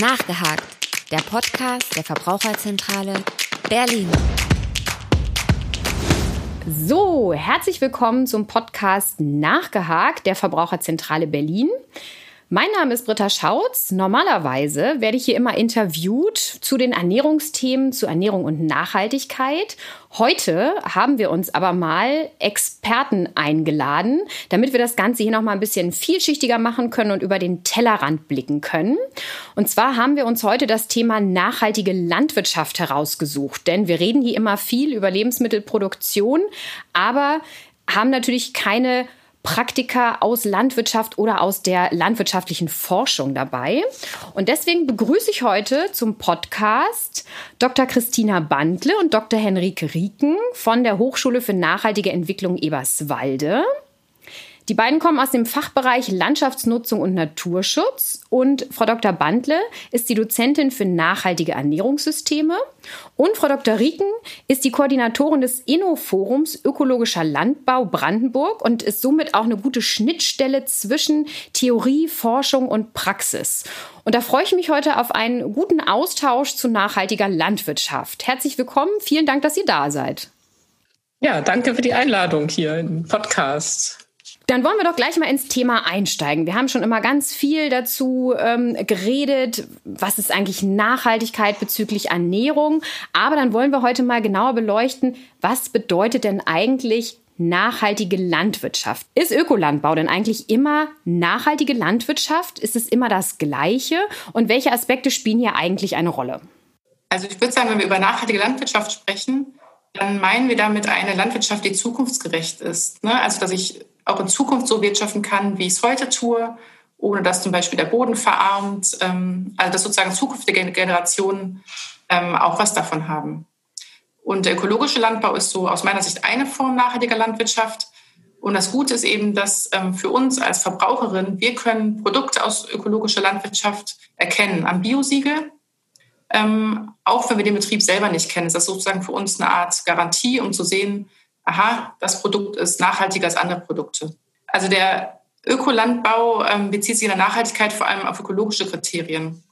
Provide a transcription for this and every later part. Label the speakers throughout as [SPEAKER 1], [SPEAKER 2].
[SPEAKER 1] Nachgehakt, der Podcast der Verbraucherzentrale Berlin.
[SPEAKER 2] So, herzlich willkommen zum Podcast Nachgehakt der Verbraucherzentrale Berlin. Mein Name ist Britta Schautz. Normalerweise werde ich hier immer interviewt zu den Ernährungsthemen, zu Ernährung und Nachhaltigkeit. Heute haben wir uns aber mal Experten eingeladen, damit wir das Ganze hier noch mal ein bisschen vielschichtiger machen können und über den Tellerrand blicken können. Und zwar haben wir uns heute das Thema nachhaltige Landwirtschaft herausgesucht, denn wir reden hier immer viel über Lebensmittelproduktion, aber haben natürlich keine Praktiker aus Landwirtschaft oder aus der landwirtschaftlichen Forschung dabei. Und deswegen begrüße ich heute zum Podcast Dr. Christina Bandle und Dr. Henrike Rieken von der Hochschule für nachhaltige Entwicklung Eberswalde. Die beiden kommen aus dem Fachbereich Landschaftsnutzung und Naturschutz und Frau Dr. Bandle ist die Dozentin für nachhaltige Ernährungssysteme und Frau Dr. Rieken ist die Koordinatorin des Inno-Forums Ökologischer Landbau Brandenburg und ist somit auch eine gute Schnittstelle zwischen Theorie, Forschung und Praxis. Und da freue ich mich heute auf einen guten Austausch zu nachhaltiger Landwirtschaft. Herzlich willkommen, vielen Dank, dass ihr da seid.
[SPEAKER 3] Ja, danke für die Einladung hier im Podcast.
[SPEAKER 2] Dann wollen wir doch gleich mal ins Thema einsteigen. Wir haben schon immer ganz viel dazu ähm, geredet, was ist eigentlich Nachhaltigkeit bezüglich Ernährung. Aber dann wollen wir heute mal genauer beleuchten, was bedeutet denn eigentlich nachhaltige Landwirtschaft? Ist Ökolandbau denn eigentlich immer nachhaltige Landwirtschaft? Ist es immer das Gleiche? Und welche Aspekte spielen hier eigentlich eine Rolle?
[SPEAKER 3] Also ich würde sagen, wenn wir über nachhaltige Landwirtschaft sprechen, dann meinen wir damit eine Landwirtschaft, die zukunftsgerecht ist. Ne? Also dass ich auch in Zukunft so wirtschaften kann, wie ich es heute tue, ohne dass zum Beispiel der Boden verarmt, ähm, also dass sozusagen zukünftige Generationen ähm, auch was davon haben. Und der ökologische Landbau ist so aus meiner Sicht eine Form nachhaltiger Landwirtschaft. Und das Gute ist eben, dass ähm, für uns als Verbraucherin, wir können Produkte aus ökologischer Landwirtschaft erkennen am Biosiegel. Auch wenn wir den Betrieb selber nicht kennen, ist das sozusagen für uns eine Art Garantie, um zu sehen, aha, das Produkt ist nachhaltiger als andere Produkte. Also der Ökolandbau ähm, bezieht sich in der Nachhaltigkeit vor allem auf ökologische Kriterien.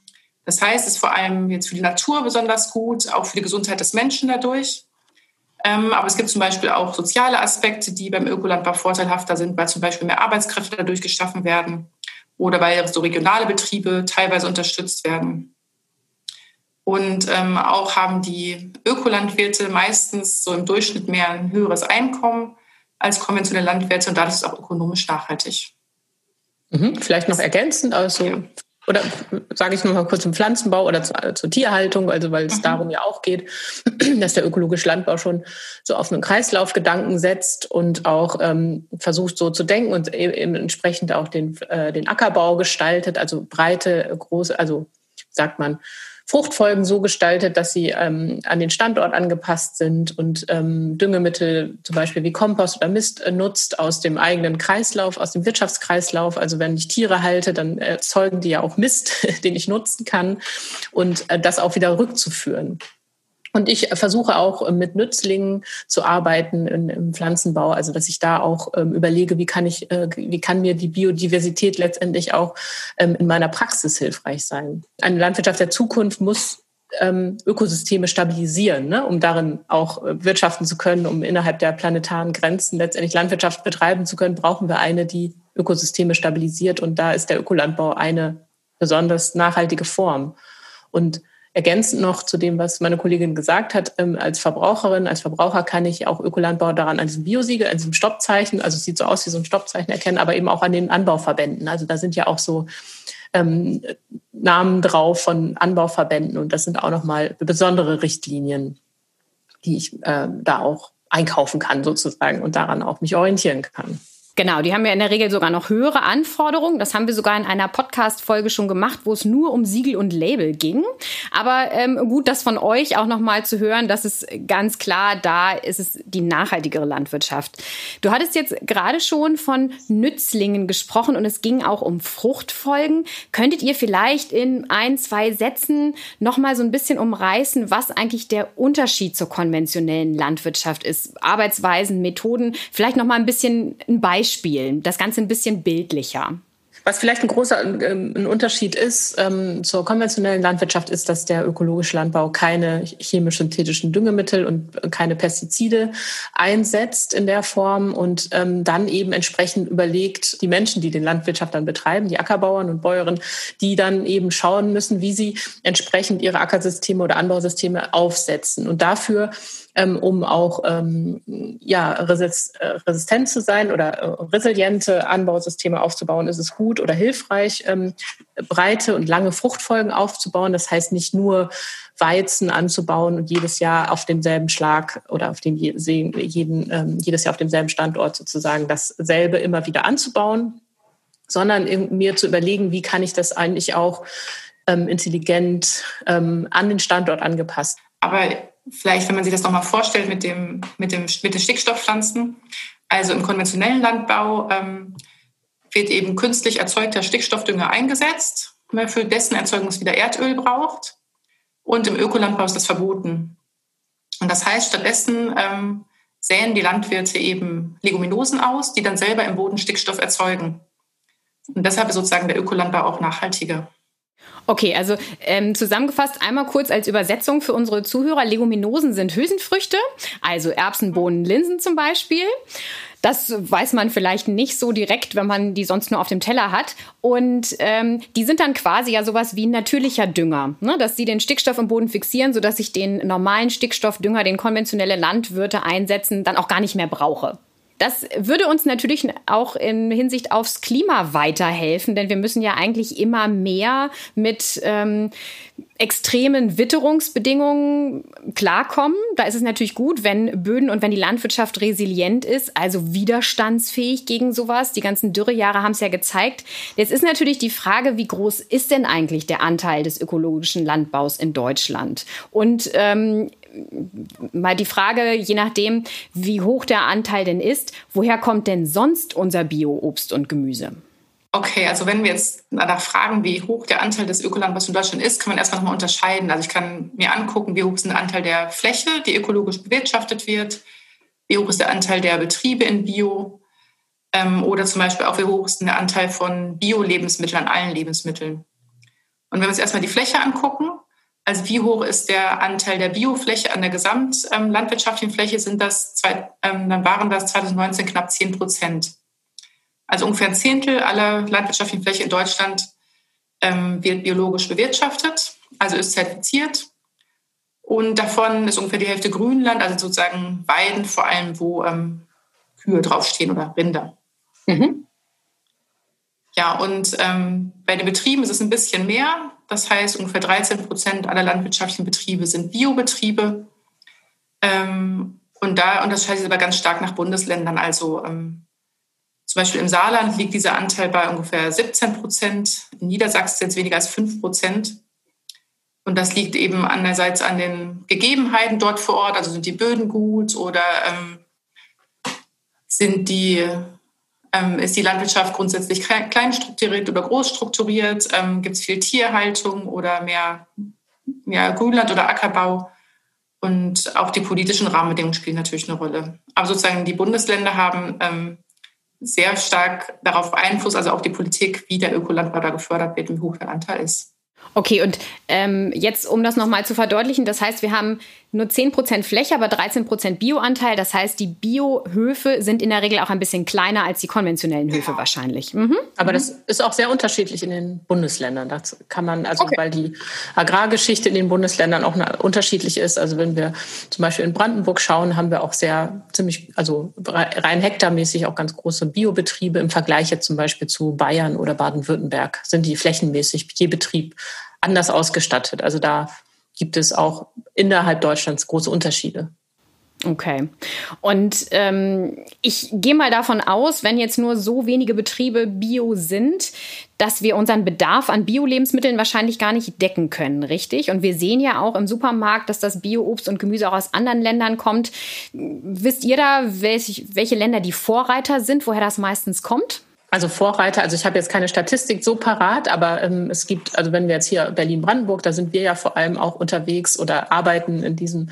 [SPEAKER 3] Das heißt, es ist vor allem jetzt für die Natur besonders gut, auch für die Gesundheit des Menschen dadurch. Ähm, aber es gibt zum Beispiel auch soziale Aspekte, die beim Ökolandbau vorteilhafter sind, weil zum Beispiel mehr Arbeitskräfte dadurch geschaffen werden oder weil so regionale Betriebe teilweise unterstützt werden. Und ähm, auch haben die Ökolandwirte meistens so im Durchschnitt mehr ein höheres Einkommen als konventionelle Landwirte und dadurch ist es auch ökonomisch nachhaltig.
[SPEAKER 4] Mhm, vielleicht noch ergänzend, also ja. oder sage ich noch mal kurz zum Pflanzenbau oder zur, zur Tierhaltung, also weil es mhm. darum ja auch geht, dass der ökologische Landbau schon so auf einen Kreislaufgedanken setzt und auch ähm, versucht so zu denken und e-, eben entsprechend auch den, äh, den Ackerbau gestaltet, also breite, große, also sagt man, Fruchtfolgen so gestaltet, dass sie ähm, an den Standort angepasst sind und ähm, Düngemittel zum Beispiel wie Kompost oder Mist äh, nutzt aus dem eigenen Kreislauf, aus dem Wirtschaftskreislauf. Also wenn ich Tiere halte, dann erzeugen die ja auch Mist, den ich nutzen kann und äh, das auch wieder rückzuführen. Und ich versuche auch ähm, mit Nützlingen zu arbeiten im Pflanzenbau, also dass ich da auch ähm, überlege, wie kann ich, äh, wie kann mir die Biodiversität letztendlich auch ähm, in meiner Praxis hilfreich sein. Eine Landwirtschaft der Zukunft muss Ökosysteme stabilisieren, ne, um darin auch äh, wirtschaften zu können, um innerhalb der planetaren Grenzen letztendlich Landwirtschaft betreiben zu können, brauchen wir eine, die Ökosysteme stabilisiert. Und da ist der Ökolandbau eine besonders nachhaltige Form. Und Ergänzend noch zu dem, was meine Kollegin gesagt hat, ähm, als Verbraucherin, als Verbraucher kann ich auch Ökolandbau daran an diesem Biosiegel, an diesem Stoppzeichen, also es sieht so aus wie so ein Stoppzeichen erkennen, aber eben auch an den Anbauverbänden. Also da sind ja auch so ähm, Namen drauf von Anbauverbänden und das sind auch nochmal besondere Richtlinien, die ich äh, da auch einkaufen kann sozusagen und daran auch mich orientieren kann.
[SPEAKER 2] Genau, die haben ja in der Regel sogar noch höhere Anforderungen. Das haben wir sogar in einer Podcast-Folge schon gemacht, wo es nur um Siegel und Label ging. Aber ähm, gut, das von euch auch nochmal zu hören, dass es ganz klar da ist es die nachhaltigere Landwirtschaft. Du hattest jetzt gerade schon von Nützlingen gesprochen und es ging auch um Fruchtfolgen. Könntet ihr vielleicht in ein, zwei Sätzen nochmal so ein bisschen umreißen, was eigentlich der Unterschied zur konventionellen Landwirtschaft ist? Arbeitsweisen, Methoden, vielleicht nochmal ein bisschen ein Beispiel Beispielen, das Ganze ein bisschen bildlicher.
[SPEAKER 4] Was vielleicht ein großer ähm, ein Unterschied ist ähm, zur konventionellen Landwirtschaft, ist, dass der ökologische Landbau keine chemisch-synthetischen Düngemittel und keine Pestizide einsetzt in der Form und ähm, dann eben entsprechend überlegt, die Menschen, die den Landwirtschaft dann betreiben, die Ackerbauern und Bäuerinnen, die dann eben schauen müssen, wie sie entsprechend ihre Ackersysteme oder Anbausysteme aufsetzen. Und dafür ähm, um auch ähm, ja, resistent zu sein oder äh, resiliente Anbausysteme aufzubauen, ist es gut oder hilfreich, ähm, breite und lange Fruchtfolgen aufzubauen. Das heißt nicht nur Weizen anzubauen und jedes Jahr auf demselben Schlag oder auf dem jeden, ähm, jedes Jahr auf demselben Standort sozusagen dasselbe immer wieder anzubauen, sondern mir zu überlegen, wie kann ich das eigentlich auch ähm, intelligent ähm, an den Standort angepasst.
[SPEAKER 3] Aber vielleicht, wenn man sich das nochmal vorstellt mit, dem, mit, dem, mit den Stickstoffpflanzen. Also im konventionellen Landbau ähm, wird eben künstlich erzeugter Stickstoffdünger eingesetzt, ne, für dessen Erzeugung es wieder Erdöl braucht. Und im Ökolandbau ist das verboten. Und das heißt, stattdessen ähm, säen die Landwirte eben Leguminosen aus, die dann selber im Boden Stickstoff erzeugen. Und deshalb ist sozusagen der Ökolandbau auch nachhaltiger.
[SPEAKER 2] Okay, also ähm, zusammengefasst einmal kurz als Übersetzung für unsere Zuhörer. Leguminosen sind Hülsenfrüchte, also Erbsen, Bohnen, Linsen zum Beispiel. Das weiß man vielleicht nicht so direkt, wenn man die sonst nur auf dem Teller hat. Und ähm, die sind dann quasi ja sowas wie ein natürlicher Dünger, ne? dass sie den Stickstoff im Boden fixieren, sodass ich den normalen Stickstoffdünger, den konventionelle Landwirte einsetzen, dann auch gar nicht mehr brauche. Das würde uns natürlich auch in Hinsicht aufs Klima weiterhelfen, denn wir müssen ja eigentlich immer mehr mit ähm, extremen Witterungsbedingungen klarkommen. Da ist es natürlich gut, wenn Böden und wenn die Landwirtschaft resilient ist, also widerstandsfähig gegen sowas. Die ganzen Dürrejahre haben es ja gezeigt. Jetzt ist natürlich die Frage, wie groß ist denn eigentlich der Anteil des ökologischen Landbaus in Deutschland? Und ähm, mal die Frage, je nachdem, wie hoch der Anteil denn ist, woher kommt denn sonst unser Bio-Obst und Gemüse?
[SPEAKER 3] Okay, also wenn wir jetzt danach fragen, wie hoch der Anteil des Ökolandbaus in Deutschland ist, kann man erstmal nochmal unterscheiden. Also ich kann mir angucken, wie hoch ist der Anteil der Fläche, die ökologisch bewirtschaftet wird, wie hoch ist der Anteil der Betriebe in Bio ähm, oder zum Beispiel auch, wie hoch ist der Anteil von Bio-Lebensmitteln an allen Lebensmitteln. Und wenn wir uns erstmal die Fläche angucken, also wie hoch ist der Anteil der Biofläche an der gesamtlandwirtschaftlichen ähm, Fläche? Sind das zwei, ähm, dann waren das 2019 knapp 10 Prozent. Also ungefähr ein Zehntel aller landwirtschaftlichen Fläche in Deutschland ähm, wird biologisch bewirtschaftet, also ist zertifiziert. Und davon ist ungefähr die Hälfte Grünland, also sozusagen Weiden, vor allem wo ähm, Kühe draufstehen oder Rinder. Mhm. Ja, und ähm, bei den Betrieben ist es ein bisschen mehr. Das heißt, ungefähr 13 Prozent aller landwirtschaftlichen Betriebe sind Biobetriebe. Ähm, und da unterscheidet sich aber ganz stark nach Bundesländern. Also ähm, zum Beispiel im Saarland liegt dieser Anteil bei ungefähr 17 Prozent. In Niedersachsen sind es weniger als 5 Prozent. Und das liegt eben einerseits an den Gegebenheiten dort vor Ort. Also sind die Böden gut oder ähm, sind die ähm, ist die Landwirtschaft grundsätzlich klein strukturiert oder groß strukturiert? Ähm, Gibt es viel Tierhaltung oder mehr, mehr Grünland oder Ackerbau? Und auch die politischen Rahmenbedingungen spielen natürlich eine Rolle. Aber sozusagen die Bundesländer haben ähm, sehr stark darauf Einfluss, also auch die Politik, wie der Ökolandbau da gefördert wird und wie hoch der Anteil ist.
[SPEAKER 2] Okay, und ähm, jetzt, um das nochmal zu verdeutlichen, das heißt, wir haben nur 10% Fläche, aber 13% Bioanteil. Das heißt, die Biohöfe sind in der Regel auch ein bisschen kleiner als die konventionellen Höfe genau. wahrscheinlich. Mhm.
[SPEAKER 4] Aber das ist auch sehr unterschiedlich in den Bundesländern. Das kann man, also okay. weil die Agrargeschichte in den Bundesländern auch unterschiedlich ist. Also wenn wir zum Beispiel in Brandenburg schauen, haben wir auch sehr ziemlich, also rein hektarmäßig auch ganz große Biobetriebe im Vergleich jetzt zum Beispiel zu Bayern oder Baden-Württemberg sind die flächenmäßig je Betrieb anders ausgestattet. Also da gibt es auch innerhalb Deutschlands große Unterschiede.
[SPEAKER 2] Okay. Und ähm, ich gehe mal davon aus, wenn jetzt nur so wenige Betriebe bio sind, dass wir unseren Bedarf an Bio-Lebensmitteln wahrscheinlich gar nicht decken können, richtig? Und wir sehen ja auch im Supermarkt, dass das Bio-Obst und Gemüse auch aus anderen Ländern kommt. Wisst ihr da, welch, welche Länder die Vorreiter sind, woher das meistens kommt?
[SPEAKER 4] Also Vorreiter, also ich habe jetzt keine Statistik so parat, aber ähm, es gibt, also wenn wir jetzt hier Berlin-Brandenburg, da sind wir ja vor allem auch unterwegs oder arbeiten in diesem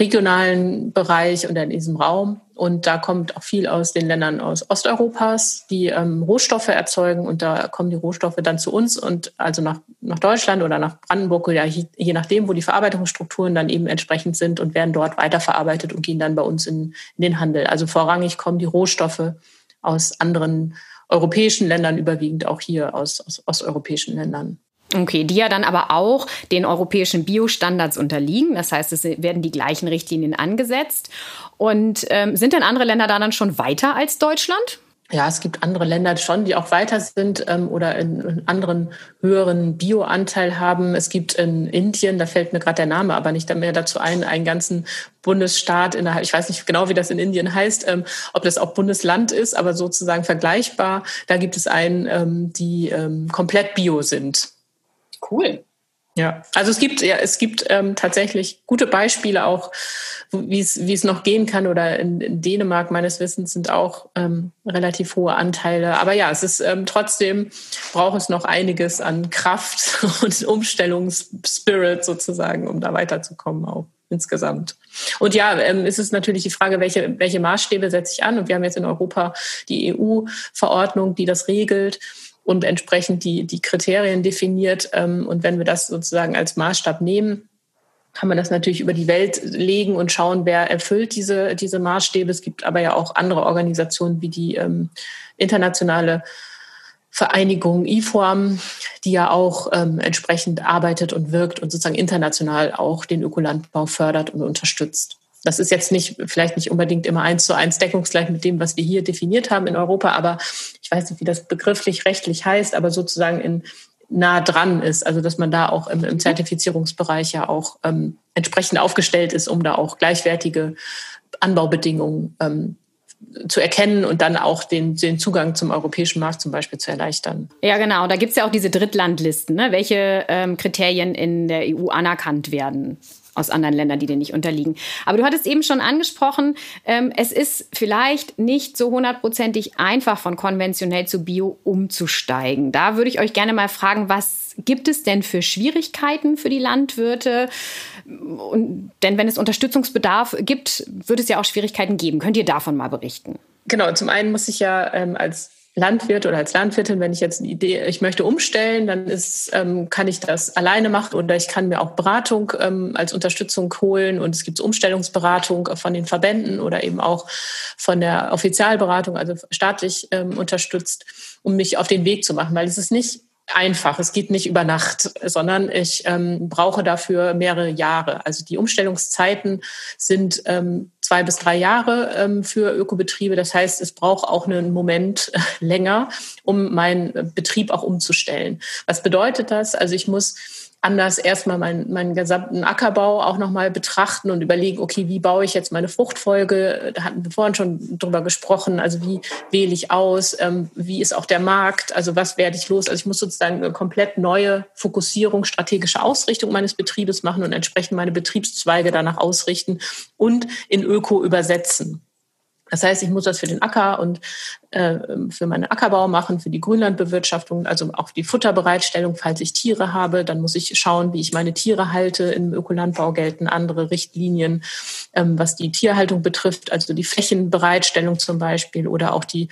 [SPEAKER 4] regionalen Bereich und in diesem Raum. Und da kommt auch viel aus den Ländern aus Osteuropas, die ähm, Rohstoffe erzeugen. Und da kommen die Rohstoffe dann zu uns und also nach, nach Deutschland oder nach Brandenburg oder je, nachdem, wo die Verarbeitungsstrukturen dann eben entsprechend sind und werden dort weiterverarbeitet und gehen dann bei uns in, in den Handel. Also vorrangig kommen die Rohstoffe aus anderen europäischen Ländern, überwiegend auch hier aus, aus osteuropäischen Ländern.
[SPEAKER 2] Okay, die ja dann aber auch den europäischen Biostandards unterliegen. Das heißt, es werden die gleichen Richtlinien angesetzt. Und ähm, sind denn andere Länder da dann schon weiter als Deutschland?
[SPEAKER 4] Ja, es gibt andere Länder schon, die auch weiter sind ähm, oder in, in anderen höheren Bioanteil haben. Es gibt in Indien, da fällt mir gerade der Name aber nicht mehr dazu ein, einen ganzen Bundesstaat innerhalb, ich weiß nicht genau, wie das in Indien heißt, ähm, ob das auch Bundesland ist, aber sozusagen vergleichbar. Da gibt es einen, ähm, die ähm, komplett bio sind.
[SPEAKER 2] Cool.
[SPEAKER 4] Ja, also es gibt ja, es gibt ähm, tatsächlich gute Beispiele auch, wie es wie es noch gehen kann. Oder in, in Dänemark meines Wissens sind auch ähm, relativ hohe Anteile. Aber ja, es ist ähm, trotzdem braucht es noch einiges an Kraft und Umstellungsspirit sozusagen, um da weiterzukommen auch insgesamt. Und ja, ähm, ist es natürlich die Frage, welche welche Maßstäbe setze ich an? Und wir haben jetzt in Europa die EU-Verordnung, die das regelt und entsprechend die, die Kriterien definiert. Ähm, und wenn wir das sozusagen als Maßstab nehmen, kann man das natürlich über die Welt legen und schauen, wer erfüllt diese, diese Maßstäbe. Es gibt aber ja auch andere Organisationen wie die ähm, internationale Vereinigung IFOAM, die ja auch ähm, entsprechend arbeitet und wirkt und sozusagen international auch den Ökolandbau fördert und unterstützt. Das ist jetzt nicht, vielleicht nicht unbedingt immer eins zu eins deckungsgleich mit dem, was wir hier definiert haben in Europa, aber ich weiß nicht, wie das begrifflich rechtlich heißt, aber sozusagen in nah dran ist, also dass man da auch im, im Zertifizierungsbereich ja auch ähm, entsprechend aufgestellt ist, um da auch gleichwertige Anbaubedingungen ähm, zu erkennen und dann auch den, den Zugang zum europäischen Markt zum Beispiel zu erleichtern.
[SPEAKER 2] Ja, genau. Da gibt es ja auch diese Drittlandlisten, ne? welche ähm, Kriterien in der EU anerkannt werden aus anderen Ländern, die dir nicht unterliegen. Aber du hattest eben schon angesprochen, ähm, es ist vielleicht nicht so hundertprozentig einfach von konventionell zu Bio umzusteigen. Da würde ich euch gerne mal fragen, was gibt es denn für Schwierigkeiten für die Landwirte? Und, denn wenn es Unterstützungsbedarf gibt, wird es ja auch Schwierigkeiten geben. Könnt ihr davon mal berichten?
[SPEAKER 4] Genau, zum einen muss ich ja ähm, als Landwirt oder als Landwirtin, wenn ich jetzt eine Idee, ich möchte umstellen, dann ist, ähm, kann ich das alleine machen oder ich kann mir auch Beratung ähm, als Unterstützung holen und es gibt Umstellungsberatung von den Verbänden oder eben auch von der Offizialberatung, also staatlich ähm, unterstützt, um mich auf den Weg zu machen, weil es ist nicht einfach. Es geht nicht über Nacht, sondern ich ähm, brauche dafür mehrere Jahre. Also die Umstellungszeiten sind ähm, zwei bis drei Jahre ähm, für Ökobetriebe. Das heißt, es braucht auch einen Moment länger, um meinen Betrieb auch umzustellen. Was bedeutet das? Also ich muss anders erstmal meinen, meinen gesamten Ackerbau auch nochmal betrachten und überlegen, okay, wie baue ich jetzt meine Fruchtfolge? Da hatten wir vorhin schon drüber gesprochen. Also wie wähle ich aus? Ähm, wie ist auch der Markt? Also was werde ich los? Also ich muss sozusagen eine komplett neue Fokussierung, strategische Ausrichtung meines Betriebes machen und entsprechend meine Betriebszweige danach ausrichten und in Öko übersetzen. Das heißt, ich muss das für den Acker und äh, für meinen Ackerbau machen, für die Grünlandbewirtschaftung, also auch die Futterbereitstellung, falls ich Tiere habe. Dann muss ich schauen, wie ich meine Tiere halte. Im Ökolandbau gelten andere Richtlinien, ähm, was die Tierhaltung betrifft, also die Flächenbereitstellung zum Beispiel oder auch die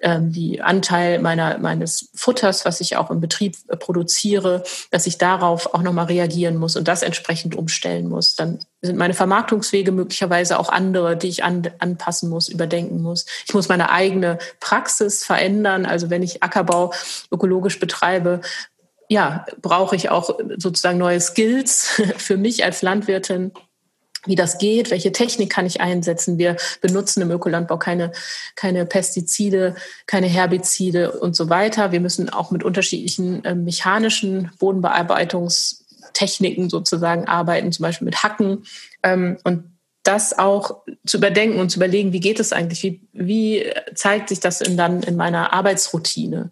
[SPEAKER 4] ähm, die Anteil meiner, meines Futters, was ich auch im Betrieb äh, produziere, dass ich darauf auch nochmal reagieren muss und das entsprechend umstellen muss. Dann sind meine Vermarktungswege möglicherweise auch andere, die ich an, anpassen muss, überdenken muss. Ich muss meine eigene Praxis verändern. Also wenn ich Ackerbau ökologisch betreibe, ja, brauche ich auch sozusagen neue Skills für mich als Landwirtin wie das geht, welche Technik kann ich einsetzen. Wir benutzen im Ökolandbau keine, keine Pestizide, keine Herbizide und so weiter. Wir müssen auch mit unterschiedlichen äh, mechanischen Bodenbearbeitungstechniken sozusagen arbeiten, zum Beispiel mit Hacken. Ähm, und das auch zu überdenken und zu überlegen, wie geht es eigentlich? Wie, wie zeigt sich das in, dann in meiner Arbeitsroutine?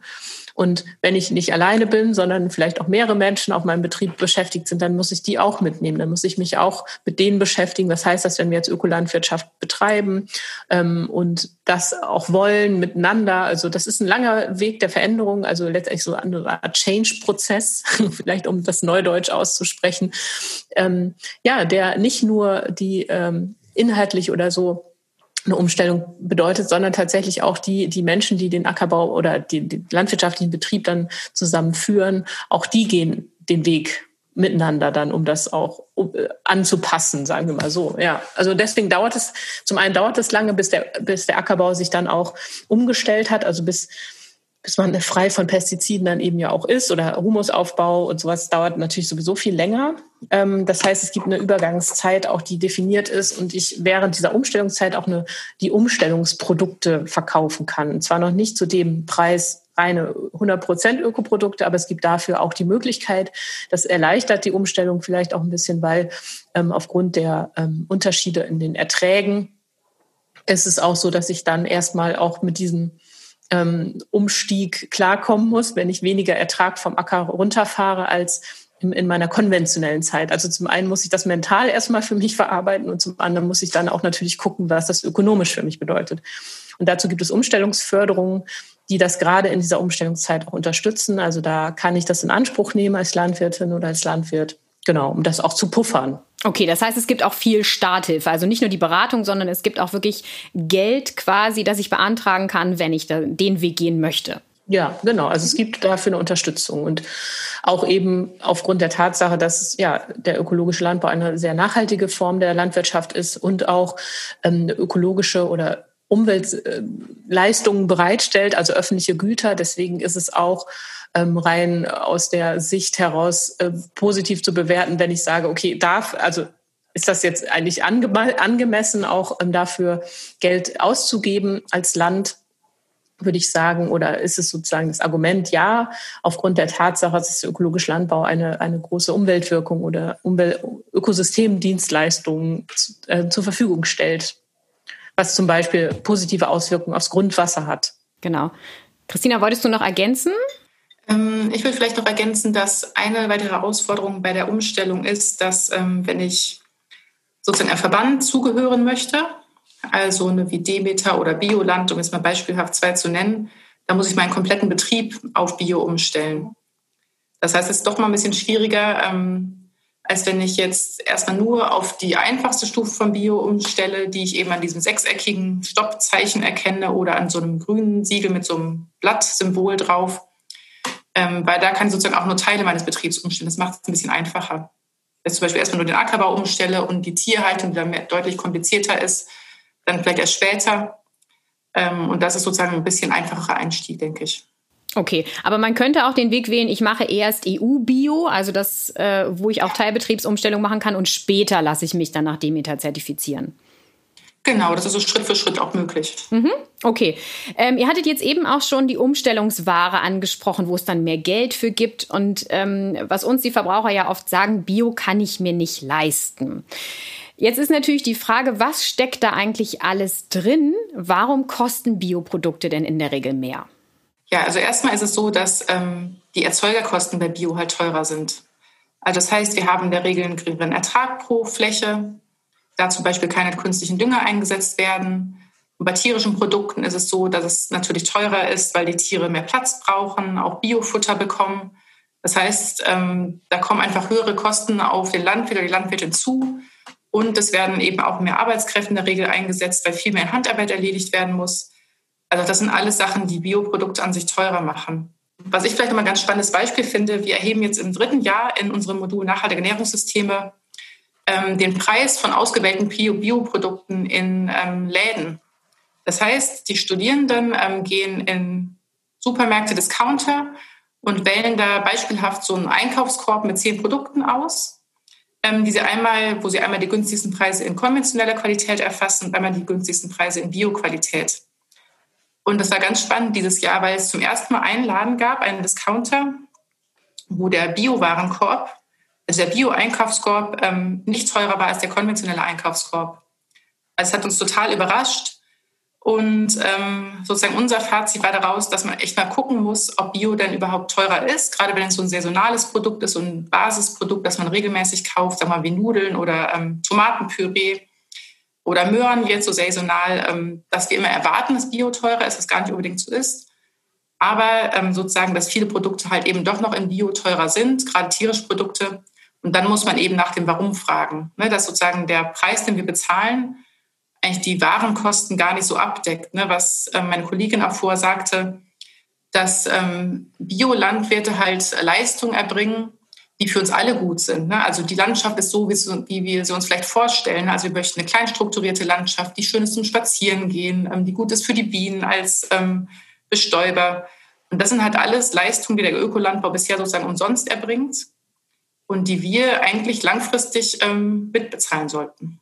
[SPEAKER 4] Und wenn ich nicht alleine bin, sondern vielleicht auch mehrere Menschen auf meinem Betrieb beschäftigt sind, dann muss ich die auch mitnehmen. Dann muss ich mich auch mit denen beschäftigen. Was heißt das, wenn wir jetzt Ökolandwirtschaft betreiben? Ähm, und das auch wollen miteinander. Also das ist ein langer Weg der Veränderung, also letztendlich so eine Art Change-Prozess, vielleicht um das Neudeutsch auszusprechen. Ähm, ja, der nicht nur die ähm, inhaltlich oder so eine Umstellung bedeutet, sondern tatsächlich auch die, die Menschen, die den Ackerbau oder den, den landwirtschaftlichen Betrieb dann zusammenführen, auch die gehen den Weg miteinander dann, um das auch äh, anzupassen, sagen wir mal so. Ja, also deswegen dauert es, zum einen dauert es lange, bis der, bis der Ackerbau sich dann auch umgestellt hat, also bis, bis man frei von Pestiziden dann eben ja auch ist oder Humusaufbau und sowas dauert natürlich sowieso viel länger. Ähm, das heißt, es gibt eine Übergangszeit auch, die definiert ist und ich während dieser Umstellungszeit auch eine, die Umstellungsprodukte verkaufen kann. Und zwar noch nicht zu dem Preis, reine 100% Ökoprodukte, aber es gibt dafür auch die Möglichkeit, das erleichtert die Umstellung vielleicht auch ein bisschen, weil ähm, aufgrund der ähm, Unterschiede in den Erträgen ist es auch so, dass ich dann erstmal auch mit diesem ähm, Umstieg klarkommen muss, wenn ich weniger Ertrag vom Acker runterfahre als in, in meiner konventionellen Zeit. Also zum einen muss ich das mental erstmal für mich verarbeiten und zum anderen muss ich dann auch natürlich gucken, was das ökonomisch für mich bedeutet. Und dazu gibt es Umstellungsförderungen, die das gerade in dieser Umstellungszeit auch unterstützen. Also da kann ich das in Anspruch nehmen als Landwirtin oder als Landwirt, genau, um das auch zu puffern.
[SPEAKER 2] Okay, das heißt, es gibt auch viel Starthilfe. Also nicht nur die Beratung, sondern es gibt auch wirklich Geld quasi, das ich beantragen kann, wenn ich den Weg gehen möchte.
[SPEAKER 4] Ja, genau. Also es gibt dafür eine Unterstützung und auch eben aufgrund der Tatsache, dass ja der ökologische Landbau eine sehr nachhaltige Form der Landwirtschaft ist und auch ähm, ökologische oder Umweltleistungen bereitstellt, also öffentliche Güter. Deswegen ist es auch ähm, rein aus der Sicht heraus äh, positiv zu bewerten, wenn ich sage, okay, darf, also ist das jetzt eigentlich angemessen, auch ähm, dafür Geld auszugeben als Land? würde ich sagen, oder ist es sozusagen das Argument, ja, aufgrund der Tatsache, dass der ökologische Landbau eine, eine große Umweltwirkung oder Umwelt Ökosystemdienstleistungen äh, zur Verfügung stellt was zum Beispiel positive Auswirkungen aufs Grundwasser hat.
[SPEAKER 2] Genau. Christina, wolltest du noch ergänzen?
[SPEAKER 3] Ähm, ich will vielleicht noch ergänzen, dass eine weitere Herausforderung bei der Umstellung ist, dass ähm, wenn ich sozusagen einem Verband zugehören möchte, also eine wie Demeter oder Bioland, um jetzt mal beispielhaft zwei zu nennen, dann muss ich meinen kompletten Betrieb auf Bio umstellen. Das heißt, es ist doch mal ein bisschen schwieriger, ähm, als wenn ich jetzt erstmal nur auf die einfachste Stufe von Bio umstelle, die ich eben an diesem sechseckigen Stoppzeichen erkenne oder an so einem grünen Siegel mit so einem Blattsymbol drauf. Ähm, weil da kann ich sozusagen auch nur Teile meines Betriebs umstellen. Das macht es ein bisschen einfacher. Wenn ich zum Beispiel erstmal nur den Ackerbau umstelle und die Tierhaltung, dann deutlich komplizierter ist, dann vielleicht erst später. Ähm, und das ist sozusagen ein bisschen einfacherer Einstieg, denke ich.
[SPEAKER 2] Okay, aber man könnte auch den Weg wählen, ich mache erst EU-Bio, also das, äh, wo ich auch Teilbetriebsumstellung machen kann und später lasse ich mich dann nach Demeter zertifizieren.
[SPEAKER 3] Genau, das ist so Schritt für Schritt auch möglich.
[SPEAKER 2] Mhm, okay. Ähm, ihr hattet jetzt eben auch schon die Umstellungsware angesprochen, wo es dann mehr Geld für gibt. Und ähm, was uns die Verbraucher ja oft sagen, Bio kann ich mir nicht leisten. Jetzt ist natürlich die Frage, was steckt da eigentlich alles drin? Warum kosten Bioprodukte denn in der Regel mehr?
[SPEAKER 3] Ja, also erstmal ist es so, dass ähm, die Erzeugerkosten bei Bio halt teurer sind. Also das heißt, wir haben in der Regel einen geringeren Ertrag pro Fläche, da zum Beispiel keine künstlichen Dünger eingesetzt werden. Und bei tierischen Produkten ist es so, dass es natürlich teurer ist, weil die Tiere mehr Platz brauchen, auch Biofutter bekommen. Das heißt, ähm, da kommen einfach höhere Kosten auf den Landwirt oder die Landwirtin zu. Und es werden eben auch mehr Arbeitskräfte in der Regel eingesetzt, weil viel mehr Handarbeit erledigt werden muss. Also das sind alles Sachen, die Bioprodukte an sich teurer machen. Was ich vielleicht noch mal ein ganz spannendes Beispiel finde, wir erheben jetzt im dritten Jahr in unserem Modul nachhaltige Ernährungssysteme ähm, den Preis von ausgewählten Bioprodukten in ähm, Läden. Das heißt, die Studierenden ähm, gehen in Supermärkte, Discounter und wählen da beispielhaft so einen Einkaufskorb mit zehn Produkten aus, ähm, die sie einmal, wo sie einmal die günstigsten Preise in konventioneller Qualität erfassen und einmal die günstigsten Preise in Bioqualität. Und das war ganz spannend dieses Jahr, weil es zum ersten Mal einen Laden gab, einen Discounter, wo der Bio-Warenkorb, also der Bio-Einkaufskorb, ähm, nicht teurer war als der konventionelle Einkaufskorb. Also es hat uns total überrascht. Und ähm, sozusagen unser Fazit war daraus, dass man echt mal gucken muss, ob Bio denn überhaupt teurer ist, gerade wenn es so ein saisonales Produkt ist, so ein Basisprodukt, das man regelmäßig kauft, sagen wir mal wie Nudeln oder ähm, Tomatenpüree oder Möhren jetzt so saisonal, ähm, dass wir immer erwarten, dass Bio teurer ist, was gar nicht unbedingt so ist. Aber ähm, sozusagen, dass viele Produkte halt eben doch noch in Bio teurer sind, gerade tierische Produkte. Und dann muss man eben nach dem Warum fragen. Ne? Dass sozusagen der Preis, den wir bezahlen, eigentlich die Warenkosten gar nicht so abdeckt. Ne? Was äh, meine Kollegin auch vorher sagte, dass ähm, Biolandwirte halt Leistungen erbringen, die für uns alle gut sind. Ne? Also die Landschaft ist so, wie, wir sie uns vielleicht vorstellen. Also wir möchten eine klein strukturierte Landschaft, die schön ist zum Spazierengehen, ähm, die gut ist für die Bienen als ähm, Bestäuber. Und das sind halt alles Leistungen, die der Ökolandbau bisher sozusagen umsonst erbringt und die wir eigentlich langfristig ähm, mitbezahlen sollten.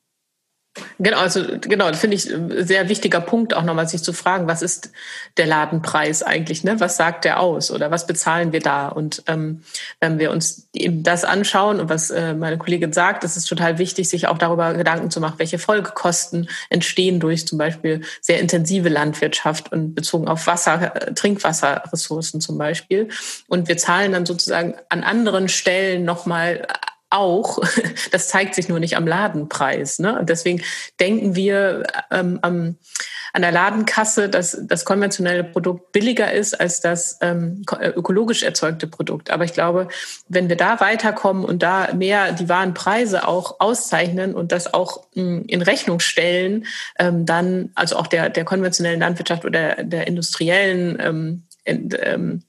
[SPEAKER 4] Genau, also genau, das finde ich ein sehr wichtiger Punkt auch nochmal, sich zu fragen, was ist der Ladenpreis eigentlich, ne? Was sagt der aus oder was bezahlen wir da? Und ähm, wenn wir uns eben das anschauen und was äh, meine Kollegin sagt, ist es total wichtig, sich auch darüber Gedanken zu machen, welche Folgekosten entstehen durch zum Beispiel sehr intensive Landwirtschaft und bezogen auf Wasser, äh, Trinkwasserressourcen zum Beispiel. Und wir zahlen dann sozusagen an anderen Stellen nochmal auch. Das zeigt sich nur nicht am Ladenpreis. Ne? Und deswegen denken wir ähm, am, an der Ladenkasse, dass das konventionelle Produkt billiger ist als das ähm, äh, ökologisch erzeugte Produkt. Aber ich glaube, wenn wir da weiterkommen und da mehr die wahren Preise auch auszeichnen und das auch mh, hm, in Rechnung stellen, ähm, dann also auch der, der konventionellen Landwirtschaft oder der industriellen ähm, ähm,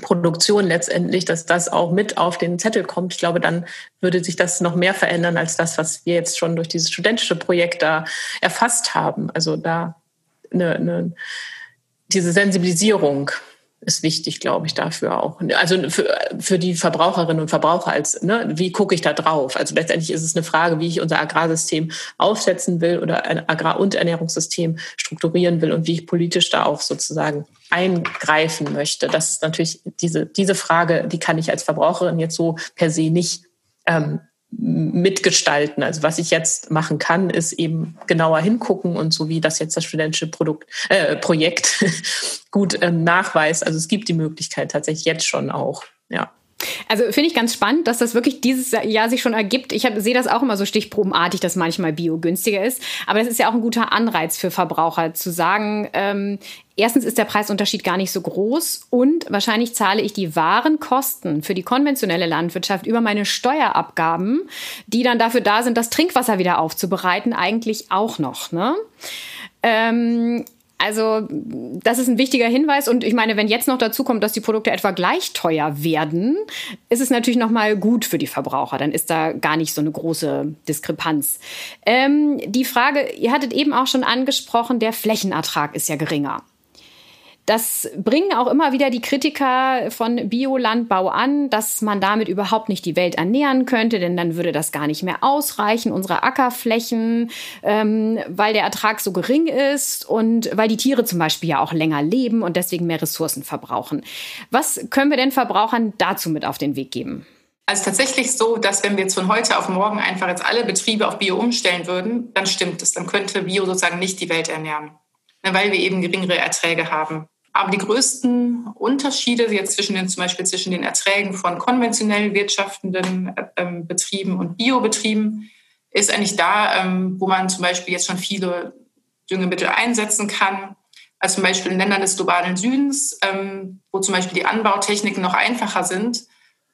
[SPEAKER 4] Produktion letztendlich, dass das auch mit auf den Zettel kommt. Ich glaube, dann würde sich das noch mehr verändern als das, was wir jetzt schon durch dieses studentische Projekt da erfasst haben. Also da eine, eine, diese Sensibilisierung ist wichtig, glaube ich, dafür auch. Also für, für die Verbraucherinnen und Verbraucher als, ne, wie gucke ich da drauf? Also letztendlich ist es eine Frage, wie ich unser Agrarsystem aufsetzen will oder ein Agrar- und Ernährungssystem strukturieren will und wie ich politisch da auch sozusagen eingreifen möchte. Das ist natürlich diese, diese Frage, die kann ich als Verbraucherin jetzt so per se nicht ähm, mitgestalten. Also was ich jetzt machen kann, ist eben genauer hingucken und so wie das jetzt das studentische Produkt, äh, Projekt gut ähm, nachweist. Also es gibt die Möglichkeit tatsächlich jetzt schon auch. Ja.
[SPEAKER 2] Also finde ich ganz spannend, dass das wirklich dieses Jahr sich schon ergibt. Ich sehe das auch immer so stichprobenartig, dass manchmal Bio günstiger ist. Aber das ist ja auch ein guter Anreiz für Verbraucher zu sagen, ähm, erstens ist der Preisunterschied gar nicht so groß und wahrscheinlich zahle ich die wahren Kosten für die konventionelle Landwirtschaft über meine Steuerabgaben, die dann dafür da sind, das Trinkwasser wieder aufzubereiten, eigentlich auch noch. Ne? Ähm, also das ist ein wichtiger Hinweis und ich meine, wenn jetzt noch dazu kommt, dass die Produkte etwa gleich teuer werden, ist es natürlich noch mal gut für die Verbraucher. Dann ist da gar nicht so eine große Diskrepanz. Ähm, die Frage, ihr hattet eben auch schon angesprochen, der Flächenertrag ist ja geringer. Das bringen auch immer wieder die Kritiker von Biolandbau an, dass man damit überhaupt nicht die Welt ernähren könnte, denn dann würde das gar nicht mehr ausreichen, unsere Ackerflächen, ähm, weil der Ertrag so gering ist und weil die Tiere zum Beispiel ja auch länger leben und deswegen mehr Ressourcen verbrauchen. Was können wir denn Verbrauchern dazu mit auf den Weg geben?
[SPEAKER 3] Also tatsächlich so, dass wenn wir jetzt von heute auf morgen einfach jetzt alle Betriebe auf Bio umstellen würden, dann stimmt es. Dann könnte Bio sozusagen nicht die Welt ernähren, weil wir eben geringere Erträge haben. Aber die größten Unterschiede jetzt zwischen den, zum Beispiel zwischen den Erträgen von konventionell wirtschaftenden ähm, Betrieben und Biobetrieben ist eigentlich da, ähm, wo man zum Beispiel jetzt schon viele Düngemittel einsetzen kann. Also zum Beispiel in Ländern des globalen Südens, ähm, wo zum Beispiel die Anbautechniken noch einfacher sind,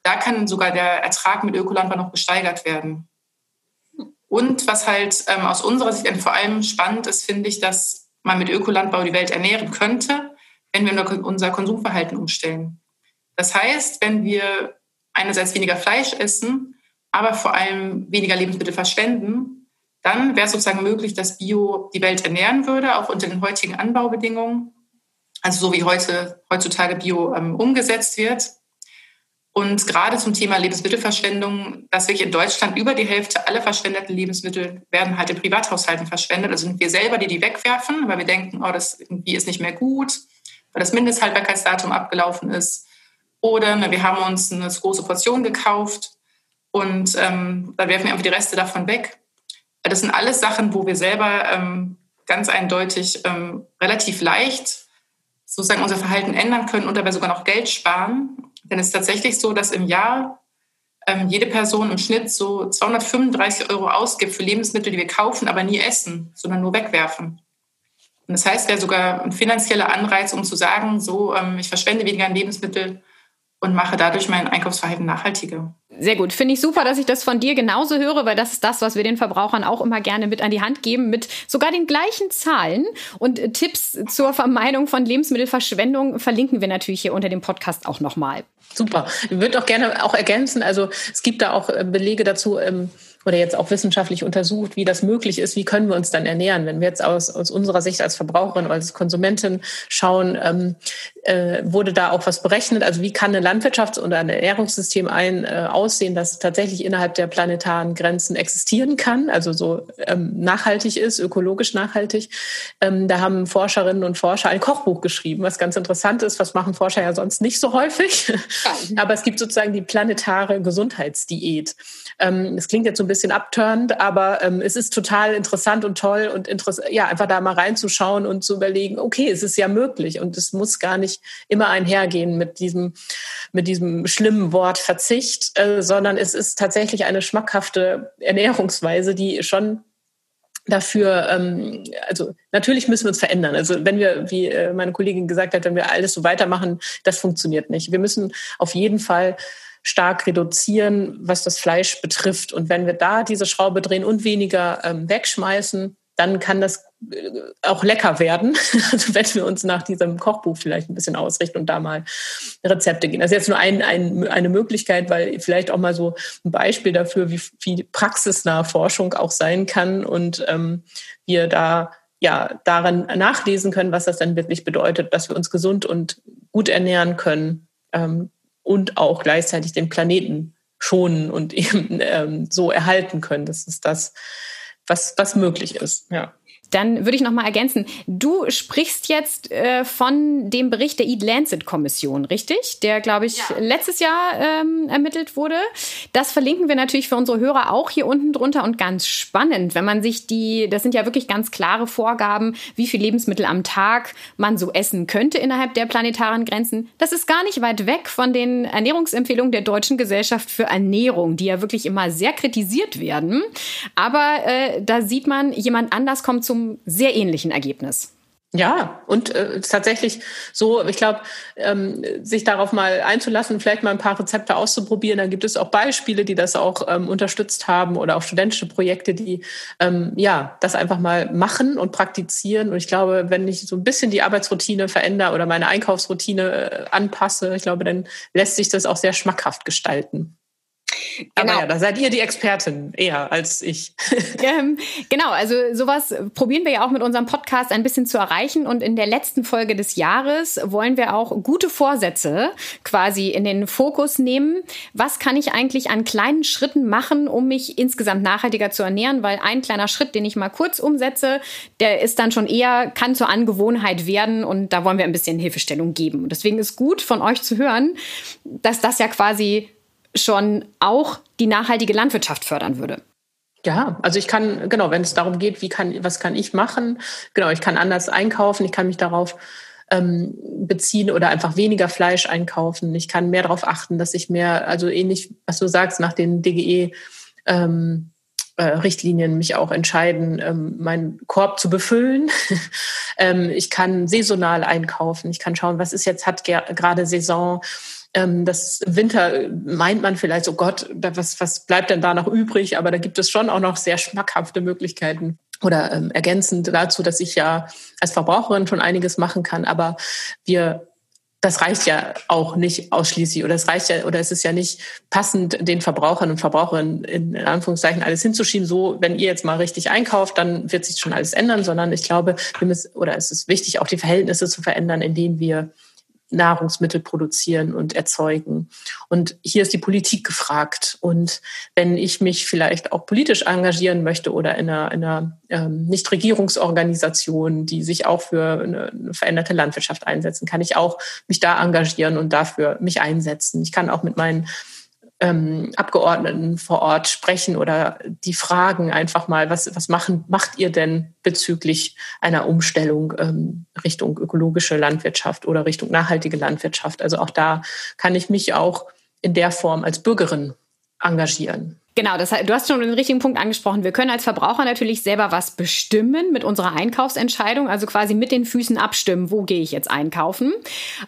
[SPEAKER 3] da kann sogar der Ertrag mit Ökolandbau noch gesteigert werden. Und was halt ähm, aus unserer Sicht vor allem spannend ist, finde ich, dass man mit Ökolandbau die Welt ernähren könnte, wenn wir unser Konsumverhalten umstellen. Das heißt, wenn wir einerseits weniger Fleisch essen, aber vor allem weniger Lebensmittel verschwenden, dann wäre es sozusagen möglich, dass Bio die Welt ernähren würde, auch unter den heutigen Anbaubedingungen. Also so wie heute, heutzutage Bio ähm, umgesetzt wird. Und gerade zum Thema Lebensmittelverschwendung, dass wirklich in Deutschland über die Hälfte aller verschwendeten Lebensmittel werden halt in Privathaushalten verschwendet. Also sind wir selber, die die wegwerfen, weil wir denken, oh, das irgendwie ist nicht mehr gut weil das Mindesthaltbarkeitsdatum abgelaufen ist. Oder ne, wir haben uns eine große Portion gekauft und ähm, da werfen wir einfach die Reste davon weg. Das sind alles Sachen, wo wir selber ähm, ganz eindeutig ähm, relativ leicht sozusagen unser Verhalten ändern können und dabei sogar noch Geld sparen. Denn es ist tatsächlich so, dass im Jahr ähm, jede Person im Schnitt so 235 Euro ausgibt für Lebensmittel, die wir kaufen, aber nie essen, sondern nur wegwerfen. Und das heißt ja sogar ein finanzieller Anreiz, um zu sagen, so, ähm, ich verschwende weniger an Lebensmittel und mache dadurch mein Einkaufsverhalten nachhaltiger.
[SPEAKER 2] Sehr gut. Finde ich super, dass ich das von dir genauso höre, weil das ist das, was wir den Verbrauchern auch immer gerne mit an die Hand geben, mit sogar den gleichen Zahlen und Tipps zur Vermeidung von Lebensmittelverschwendung verlinken wir natürlich hier unter dem Podcast auch nochmal.
[SPEAKER 4] Super. Ich würde auch gerne auch ergänzen, also es gibt da auch äh, Belege dazu, ähm, oder jetzt auch wissenschaftlich untersucht, wie das möglich ist, wie können wir uns dann ernähren. Wenn wir jetzt aus, aus unserer Sicht als Verbraucherin oder als Konsumentin schauen, ähm, äh, wurde da auch was berechnet. Also wie kann ein Landwirtschafts- oder ein Ernährungssystem ein, äh, aussehen, das tatsächlich innerhalb der planetaren Grenzen existieren kann, also so ähm, nachhaltig ist, ökologisch nachhaltig. Ähm, da haben Forscherinnen und Forscher ein Kochbuch geschrieben, was ganz interessant ist. Was machen Forscher ja sonst nicht so häufig? Aber es gibt sozusagen die planetare Gesundheitsdiät. Ähm, das klingt jetzt so ein bisschen abturnt, aber ähm, es ist total interessant und toll und interessant, ja, einfach da mal reinzuschauen und zu überlegen, okay, es ist ja möglich und es muss gar nicht immer einhergehen mit diesem, mit diesem schlimmen Wort Verzicht, äh, sondern es ist tatsächlich eine schmackhafte Ernährungsweise, die schon dafür, ähm, also natürlich müssen wir uns verändern. Also wenn wir, wie äh, meine Kollegin gesagt hat, wenn wir alles so weitermachen, das funktioniert nicht. Wir müssen auf jeden Fall stark reduzieren, was das Fleisch betrifft. Und wenn wir da diese Schraube drehen und weniger ähm, wegschmeißen, dann kann das äh, auch lecker werden. Also wenn wir uns nach diesem Kochbuch vielleicht ein bisschen ausrichten und da mal Rezepte gehen. Das ist jetzt nur ein, ein, eine Möglichkeit, weil vielleicht auch mal so ein Beispiel dafür, wie, wie praxisnahe Forschung auch sein kann und ähm, wir da ja daran nachlesen können, was das dann wirklich bedeutet, dass wir uns gesund und gut ernähren können. Ähm, und auch gleichzeitig den Planeten schonen und eben ähm, so erhalten können. Das ist das, was, was möglich ist. Ja.
[SPEAKER 2] Dann würde ich noch mal ergänzen. Du sprichst jetzt äh, von dem Bericht der Eat Lancet Kommission, richtig? Der, glaube ich, ja. letztes Jahr ähm, ermittelt wurde. Das verlinken wir natürlich für unsere Hörer auch hier unten drunter und ganz spannend, wenn man sich die, das sind ja wirklich ganz klare Vorgaben, wie viel Lebensmittel am Tag man so essen könnte innerhalb der planetaren Grenzen. Das ist gar nicht weit weg von den Ernährungsempfehlungen der Deutschen Gesellschaft für Ernährung, die ja wirklich immer sehr kritisiert werden. Aber äh, da sieht man, jemand anders kommt zum zum sehr ähnlichen Ergebnis.
[SPEAKER 4] Ja, und äh, tatsächlich so, ich glaube, ähm, sich darauf mal einzulassen, vielleicht mal ein paar Rezepte auszuprobieren. Da gibt es auch Beispiele, die das auch ähm, unterstützt haben oder auch studentische Projekte, die ähm, ja das einfach mal machen und praktizieren. Und ich glaube, wenn ich so ein bisschen die Arbeitsroutine verändere oder meine Einkaufsroutine äh, anpasse, ich glaube, dann lässt sich das auch sehr schmackhaft gestalten. Genau. Aber ja, da seid ihr die Expertin eher als ich.
[SPEAKER 2] ähm, genau, also sowas probieren wir ja auch mit unserem Podcast ein bisschen zu erreichen. Und in der letzten Folge des Jahres wollen wir auch gute Vorsätze quasi in den Fokus nehmen. Was kann ich eigentlich an kleinen Schritten machen, um mich insgesamt nachhaltiger zu ernähren? Weil ein kleiner Schritt, den ich mal kurz umsetze, der ist dann schon eher, kann zur Angewohnheit werden. Und da wollen wir ein bisschen Hilfestellung geben. Und deswegen ist gut von euch zu hören, dass das ja quasi schon auch die nachhaltige Landwirtschaft fördern würde.
[SPEAKER 4] Ja, also ich kann, genau, wenn es darum geht, wie kann, was kann ich machen? Genau, ich kann anders einkaufen, ich kann mich darauf ähm, beziehen oder einfach weniger Fleisch einkaufen. Ich kann mehr darauf achten, dass ich mehr, also ähnlich, was du sagst, nach den DGE ähm, äh, Richtlinien mich auch entscheiden, ähm, meinen Korb zu befüllen. ähm, ich kann saisonal einkaufen. Ich kann schauen, was ist jetzt, hat gerade Saison ähm, das Winter meint man vielleicht, oh Gott, was, was bleibt denn da noch übrig? Aber da gibt es schon auch noch sehr schmackhafte Möglichkeiten oder ähm, ergänzend dazu, dass ich ja als Verbraucherin schon einiges machen kann. Aber wir das reicht ja auch nicht ausschließlich oder es reicht ja oder es ist ja nicht passend den Verbrauchern und Verbraucherinnen in, in Anführungszeichen alles hinzuschieben. So, wenn ihr jetzt mal richtig einkauft, dann wird sich schon alles ändern, sondern ich glaube, wir müssen oder es ist wichtig, auch die Verhältnisse zu verändern, indem wir Nahrungsmittel produzieren und erzeugen. Und hier ist die Politik gefragt. Und wenn ich mich vielleicht auch politisch engagieren möchte oder in einer, in einer ähm, Nichtregierungsorganisation, die sich auch für eine, eine veränderte Landwirtschaft einsetzen, kann ich auch mich da engagieren und dafür mich einsetzen. Ich kann auch mit meinen ähm, Abgeordneten vor Ort sprechen oder die fragen einfach mal, was, was machen, macht ihr denn bezüglich einer Umstellung ähm, Richtung ökologische Landwirtschaft oder Richtung nachhaltige Landwirtschaft? Also auch da kann ich mich auch in der Form als Bürgerin engagieren.
[SPEAKER 2] Genau, das, du hast schon den richtigen Punkt angesprochen. Wir können als Verbraucher natürlich selber was bestimmen mit unserer Einkaufsentscheidung, also quasi mit den Füßen abstimmen, wo gehe ich jetzt einkaufen.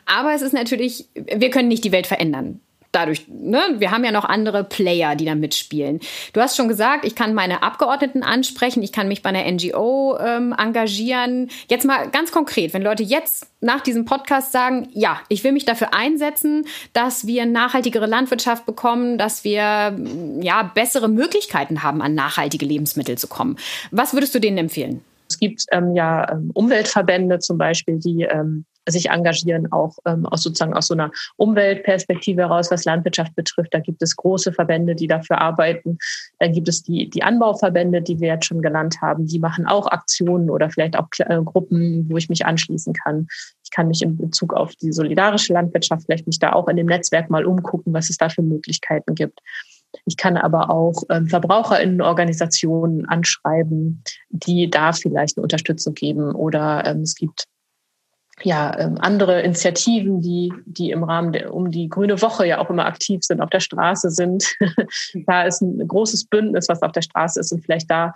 [SPEAKER 2] Aber es ist natürlich, wir können nicht die Welt verändern dadurch, ne, wir haben ja noch andere Player, die da mitspielen. Du hast schon gesagt, ich kann meine Abgeordneten ansprechen, ich kann mich bei einer NGO ähm, engagieren. Jetzt mal ganz konkret, wenn Leute jetzt nach diesem Podcast sagen, ja, ich will mich dafür einsetzen, dass wir nachhaltigere Landwirtschaft bekommen, dass wir ja bessere Möglichkeiten haben, an nachhaltige Lebensmittel zu kommen. Was würdest du denen empfehlen?
[SPEAKER 4] Es gibt ähm, ja ähm, Umweltverbände zum Beispiel, die ähm, sich engagieren, auch ähm, aus sozusagen aus so einer Umweltperspektive heraus, was Landwirtschaft betrifft. Da gibt es große Verbände, die dafür arbeiten. Dann gibt es die, die Anbauverbände, die wir jetzt schon genannt haben. Die machen auch Aktionen oder vielleicht auch äh, Gruppen, wo ich mich anschließen kann. Ich kann mich in Bezug auf die solidarische Landwirtschaft vielleicht mich da auch in dem Netzwerk mal umgucken, was es da für Möglichkeiten gibt. Ich kann aber auch ähm, Verbraucherinnenorganisationen anschreiben, die da vielleicht eine Unterstützung geben. Oder ähm, es gibt ja, ähm, andere Initiativen, die, die im Rahmen der, um die Grüne Woche ja auch immer aktiv sind, auf der Straße sind. da ist ein großes Bündnis, was auf der Straße ist und vielleicht da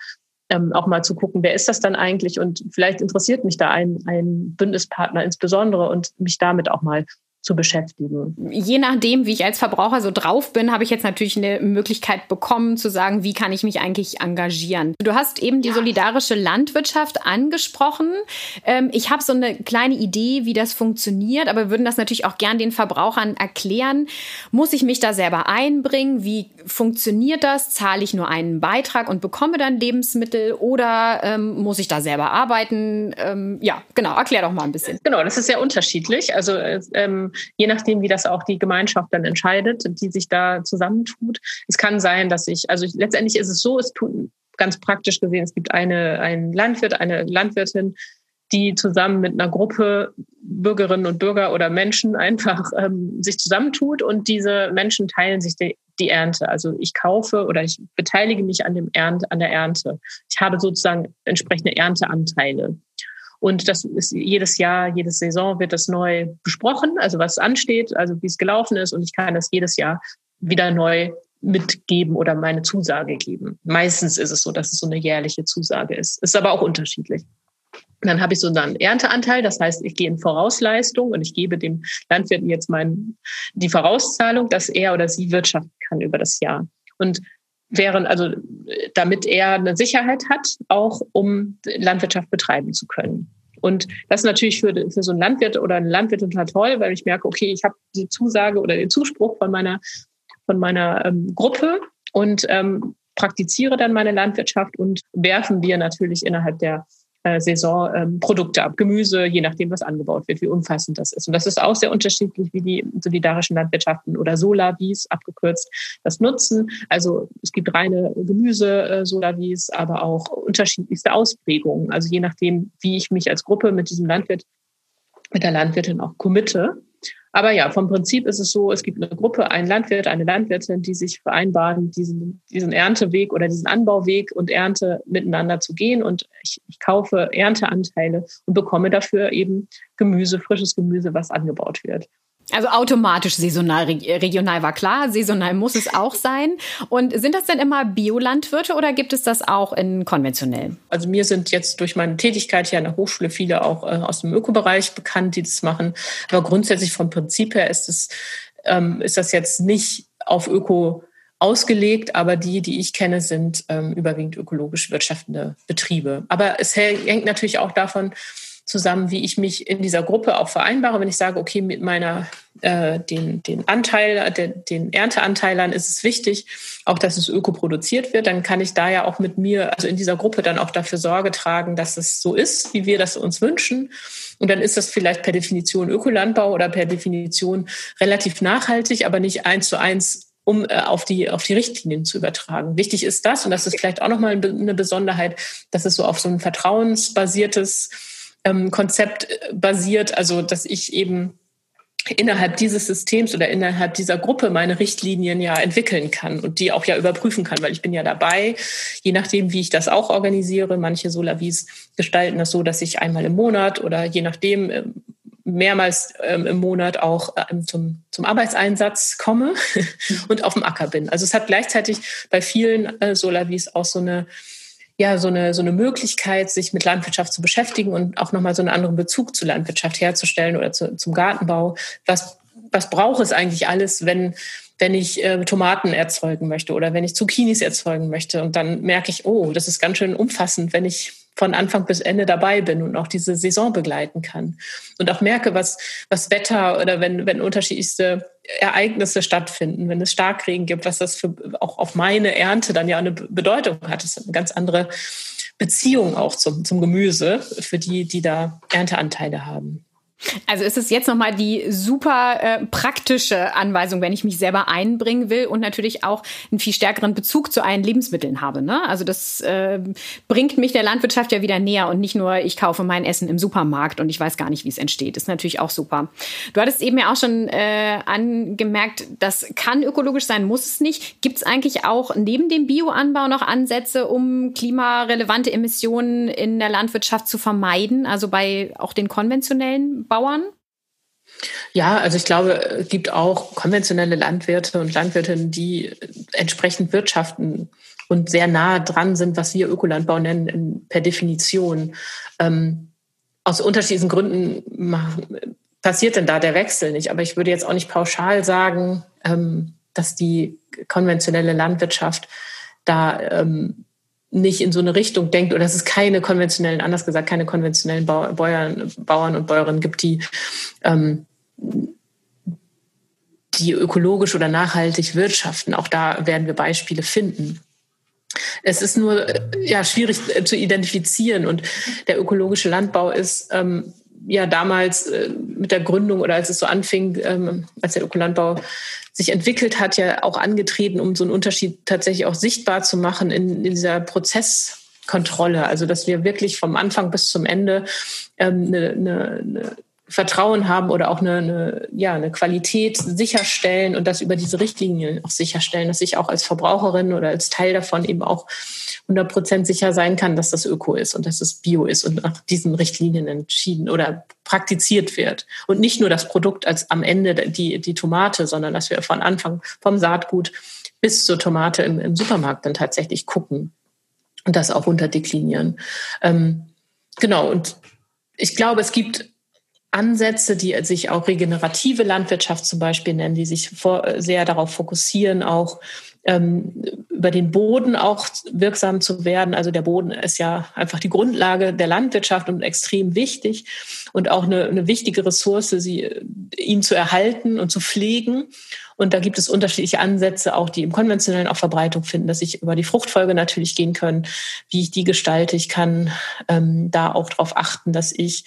[SPEAKER 4] ähm, auch mal zu gucken, wer ist das dann eigentlich und vielleicht interessiert mich da ein, ein Bündnispartner insbesondere und mich damit auch mal zu beschäftigen.
[SPEAKER 2] Je nachdem, wie ich als Verbraucher so drauf bin, habe ich jetzt natürlich eine Möglichkeit bekommen zu sagen, wie kann ich mich eigentlich engagieren. Du hast eben die solidarische Landwirtschaft angesprochen. Ähm, ich habe so eine kleine Idee, wie das funktioniert, aber wir würden das natürlich auch gern den Verbrauchern erklären. Muss ich mich da selber einbringen? Wie funktioniert das? Zahle ich nur einen Beitrag und bekomme dann Lebensmittel oder ähm, muss ich da selber arbeiten? Ähm, ja, genau, erklär doch mal ein bisschen.
[SPEAKER 4] Genau, das ist sehr unterschiedlich. Also ähm, je nachdem, wie das auch die Gemeinschaft dann entscheidet, die sich da zusammentut. Es kann sein, dass ich, also letztendlich ist es so, es tut ganz praktisch gesehen, es gibt eine, einen Landwirt, eine Landwirtin, die zusammen mit einer Gruppe Bürgerinnen und Bürger oder Menschen einfach ähm, sich zusammentut und diese Menschen teilen sich die, die Ernte. Also ich kaufe oder ich beteilige mich an dem Ernte, an der Ernte. Ich habe sozusagen entsprechende Ernteanteile. Und das ist jedes Jahr, jedes Saison wird das neu besprochen, also was ansteht, also wie es gelaufen ist. Und ich kann das jedes Jahr wieder neu mitgeben oder meine Zusage geben. Meistens ist es so, dass es so eine jährliche Zusage ist. Ist aber auch unterschiedlich. Dann habe ich so einen Ernteanteil, das heißt, ich gehe in Vorausleistung und ich gebe dem Landwirten jetzt mein, die Vorauszahlung, dass er oder sie wirtschaften kann über das Jahr. Und während, also damit er eine Sicherheit hat, auch um Landwirtschaft betreiben zu können. Und das ist natürlich für, für so einen Landwirt oder eine Landwirtin total toll, weil ich merke, okay, ich habe die Zusage oder den Zuspruch von meiner, von meiner ähm, Gruppe und ähm, praktiziere dann meine Landwirtschaft und werfen wir natürlich innerhalb der äh, Saison ähm, ab, Gemüse, je nachdem, was angebaut wird, wie umfassend das ist. Und das ist auch sehr unterschiedlich, wie die solidarischen Landwirtschaften oder Solavis abgekürzt das nutzen. Also es gibt reine Gemüse, äh, aber auch unterschiedlichste Ausprägungen. Also je nachdem, wie ich mich als Gruppe mit diesem Landwirt, mit der Landwirtin auch committe. Aber ja, vom Prinzip ist es so, es gibt eine Gruppe, einen Landwirt, eine Landwirtin, die sich vereinbaren, diesen, diesen Ernteweg oder diesen Anbauweg und Ernte miteinander zu gehen. Und ich, ich kaufe Ernteanteile und bekomme dafür eben Gemüse, frisches Gemüse, was angebaut wird.
[SPEAKER 2] Also automatisch saisonal, regional war klar, saisonal muss es auch sein. Und sind das denn immer Biolandwirte oder gibt es das auch in konventionell?
[SPEAKER 4] Also mir sind jetzt durch meine Tätigkeit hier an der Hochschule viele auch äh, aus dem Ökobereich bekannt, die das machen. Aber grundsätzlich vom Prinzip her ist es, ähm, ist das jetzt nicht auf Öko ausgelegt, aber die, die ich kenne, sind ähm, überwiegend ökologisch wirtschaftende Betriebe. Aber es hängt natürlich auch davon zusammen, wie ich mich in dieser Gruppe auch vereinbare. Wenn ich sage, okay, mit meiner äh, den, den Anteil, den, den Ernteanteilern ist es wichtig, auch dass es öko produziert wird, dann kann ich da ja auch mit mir, also in dieser Gruppe dann auch dafür Sorge tragen, dass es so ist, wie wir das uns wünschen. Und dann ist das vielleicht per Definition Ökolandbau oder per Definition relativ nachhaltig, aber nicht eins zu eins um äh, auf die auf die Richtlinien zu übertragen. Wichtig ist das und das ist vielleicht auch noch mal eine Besonderheit, dass es so auf so ein vertrauensbasiertes ähm, Konzept äh, basiert, also dass ich eben innerhalb dieses Systems oder innerhalb dieser Gruppe meine Richtlinien ja entwickeln kann und die auch ja überprüfen kann, weil ich bin ja dabei, je nachdem, wie ich das auch organisiere. Manche Solavis gestalten das so, dass ich einmal im Monat oder je nachdem, ähm, mehrmals ähm, im Monat auch ähm, zum, zum Arbeitseinsatz komme und auf dem Acker bin. Also es hat gleichzeitig bei vielen äh, Solavis auch so eine ja so eine so eine Möglichkeit, sich mit Landwirtschaft zu beschäftigen und auch nochmal so einen anderen Bezug zu Landwirtschaft herzustellen oder zu, zum Gartenbau. Was was braucht es eigentlich alles, wenn wenn ich äh, Tomaten erzeugen möchte oder wenn ich Zucchinis erzeugen möchte. Und dann merke ich, oh, das ist ganz schön umfassend, wenn ich von Anfang bis Ende dabei bin und auch diese Saison begleiten kann. Und auch merke, was, was Wetter oder wenn, wenn unterschiedlichste Ereignisse stattfinden, wenn es Starkregen gibt, was das für, auch auf meine Ernte dann ja eine Bedeutung hat. Das ist eine ganz andere Beziehung auch zum, zum Gemüse für die, die da Ernteanteile haben.
[SPEAKER 2] Also ist es jetzt nochmal die super äh, praktische Anweisung, wenn ich mich selber einbringen will und natürlich auch einen viel stärkeren Bezug zu allen Lebensmitteln habe. Ne? Also das äh, bringt mich der Landwirtschaft ja wieder näher und nicht nur, ich kaufe mein Essen im Supermarkt und ich weiß gar nicht, wie es entsteht. ist natürlich auch super. Du hattest eben ja auch schon äh, angemerkt, das kann ökologisch sein, muss es nicht. Gibt es eigentlich auch neben dem Bioanbau noch Ansätze, um klimarelevante Emissionen in der Landwirtschaft zu vermeiden? Also bei auch den konventionellen Bauern?
[SPEAKER 4] Ja, also ich glaube, es gibt auch konventionelle Landwirte und Landwirtinnen, die entsprechend wirtschaften und sehr nah dran sind, was wir Ökolandbau nennen, per Definition. Ähm, aus unterschiedlichen Gründen passiert denn da der Wechsel nicht. Aber ich würde jetzt auch nicht pauschal sagen, ähm, dass die konventionelle Landwirtschaft da ähm, nicht in so eine Richtung denkt oder dass es keine konventionellen, anders gesagt, keine konventionellen Bauern, Bauern und Bäuerinnen gibt, die, ähm, die ökologisch oder nachhaltig wirtschaften. Auch da werden wir Beispiele finden. Es ist nur ja, schwierig äh, zu identifizieren und der ökologische Landbau ist ähm, ja damals äh, mit der Gründung oder als es so anfing, ähm, als der Ökolandbau sich entwickelt hat, ja auch angetreten, um so einen Unterschied tatsächlich auch sichtbar zu machen in, in dieser Prozesskontrolle. Also dass wir wirklich vom Anfang bis zum Ende ähm, eine, eine, eine Vertrauen haben oder auch eine, eine, ja, eine Qualität sicherstellen und das über diese Richtlinien auch sicherstellen, dass ich auch als Verbraucherin oder als Teil davon eben auch 100 Prozent sicher sein kann, dass das Öko ist und dass es Bio ist und nach diesen Richtlinien entschieden oder praktiziert wird. Und nicht nur das Produkt als am Ende die, die Tomate, sondern dass wir von Anfang vom Saatgut bis zur Tomate im, im Supermarkt dann tatsächlich gucken und das auch unterdeklinieren. Ähm, genau, und ich glaube, es gibt Ansätze, die sich auch regenerative Landwirtschaft zum Beispiel nennen, die sich vor, sehr darauf fokussieren, auch ähm, über den Boden auch wirksam zu werden. Also der Boden ist ja einfach die Grundlage der Landwirtschaft und extrem wichtig und auch eine, eine wichtige Ressource, sie, ihn zu erhalten und zu pflegen. Und da gibt es unterschiedliche Ansätze, auch die im konventionellen auch Verbreitung finden, dass ich über die Fruchtfolge natürlich gehen können, wie ich die gestalte. Ich kann ähm, da auch darauf achten, dass ich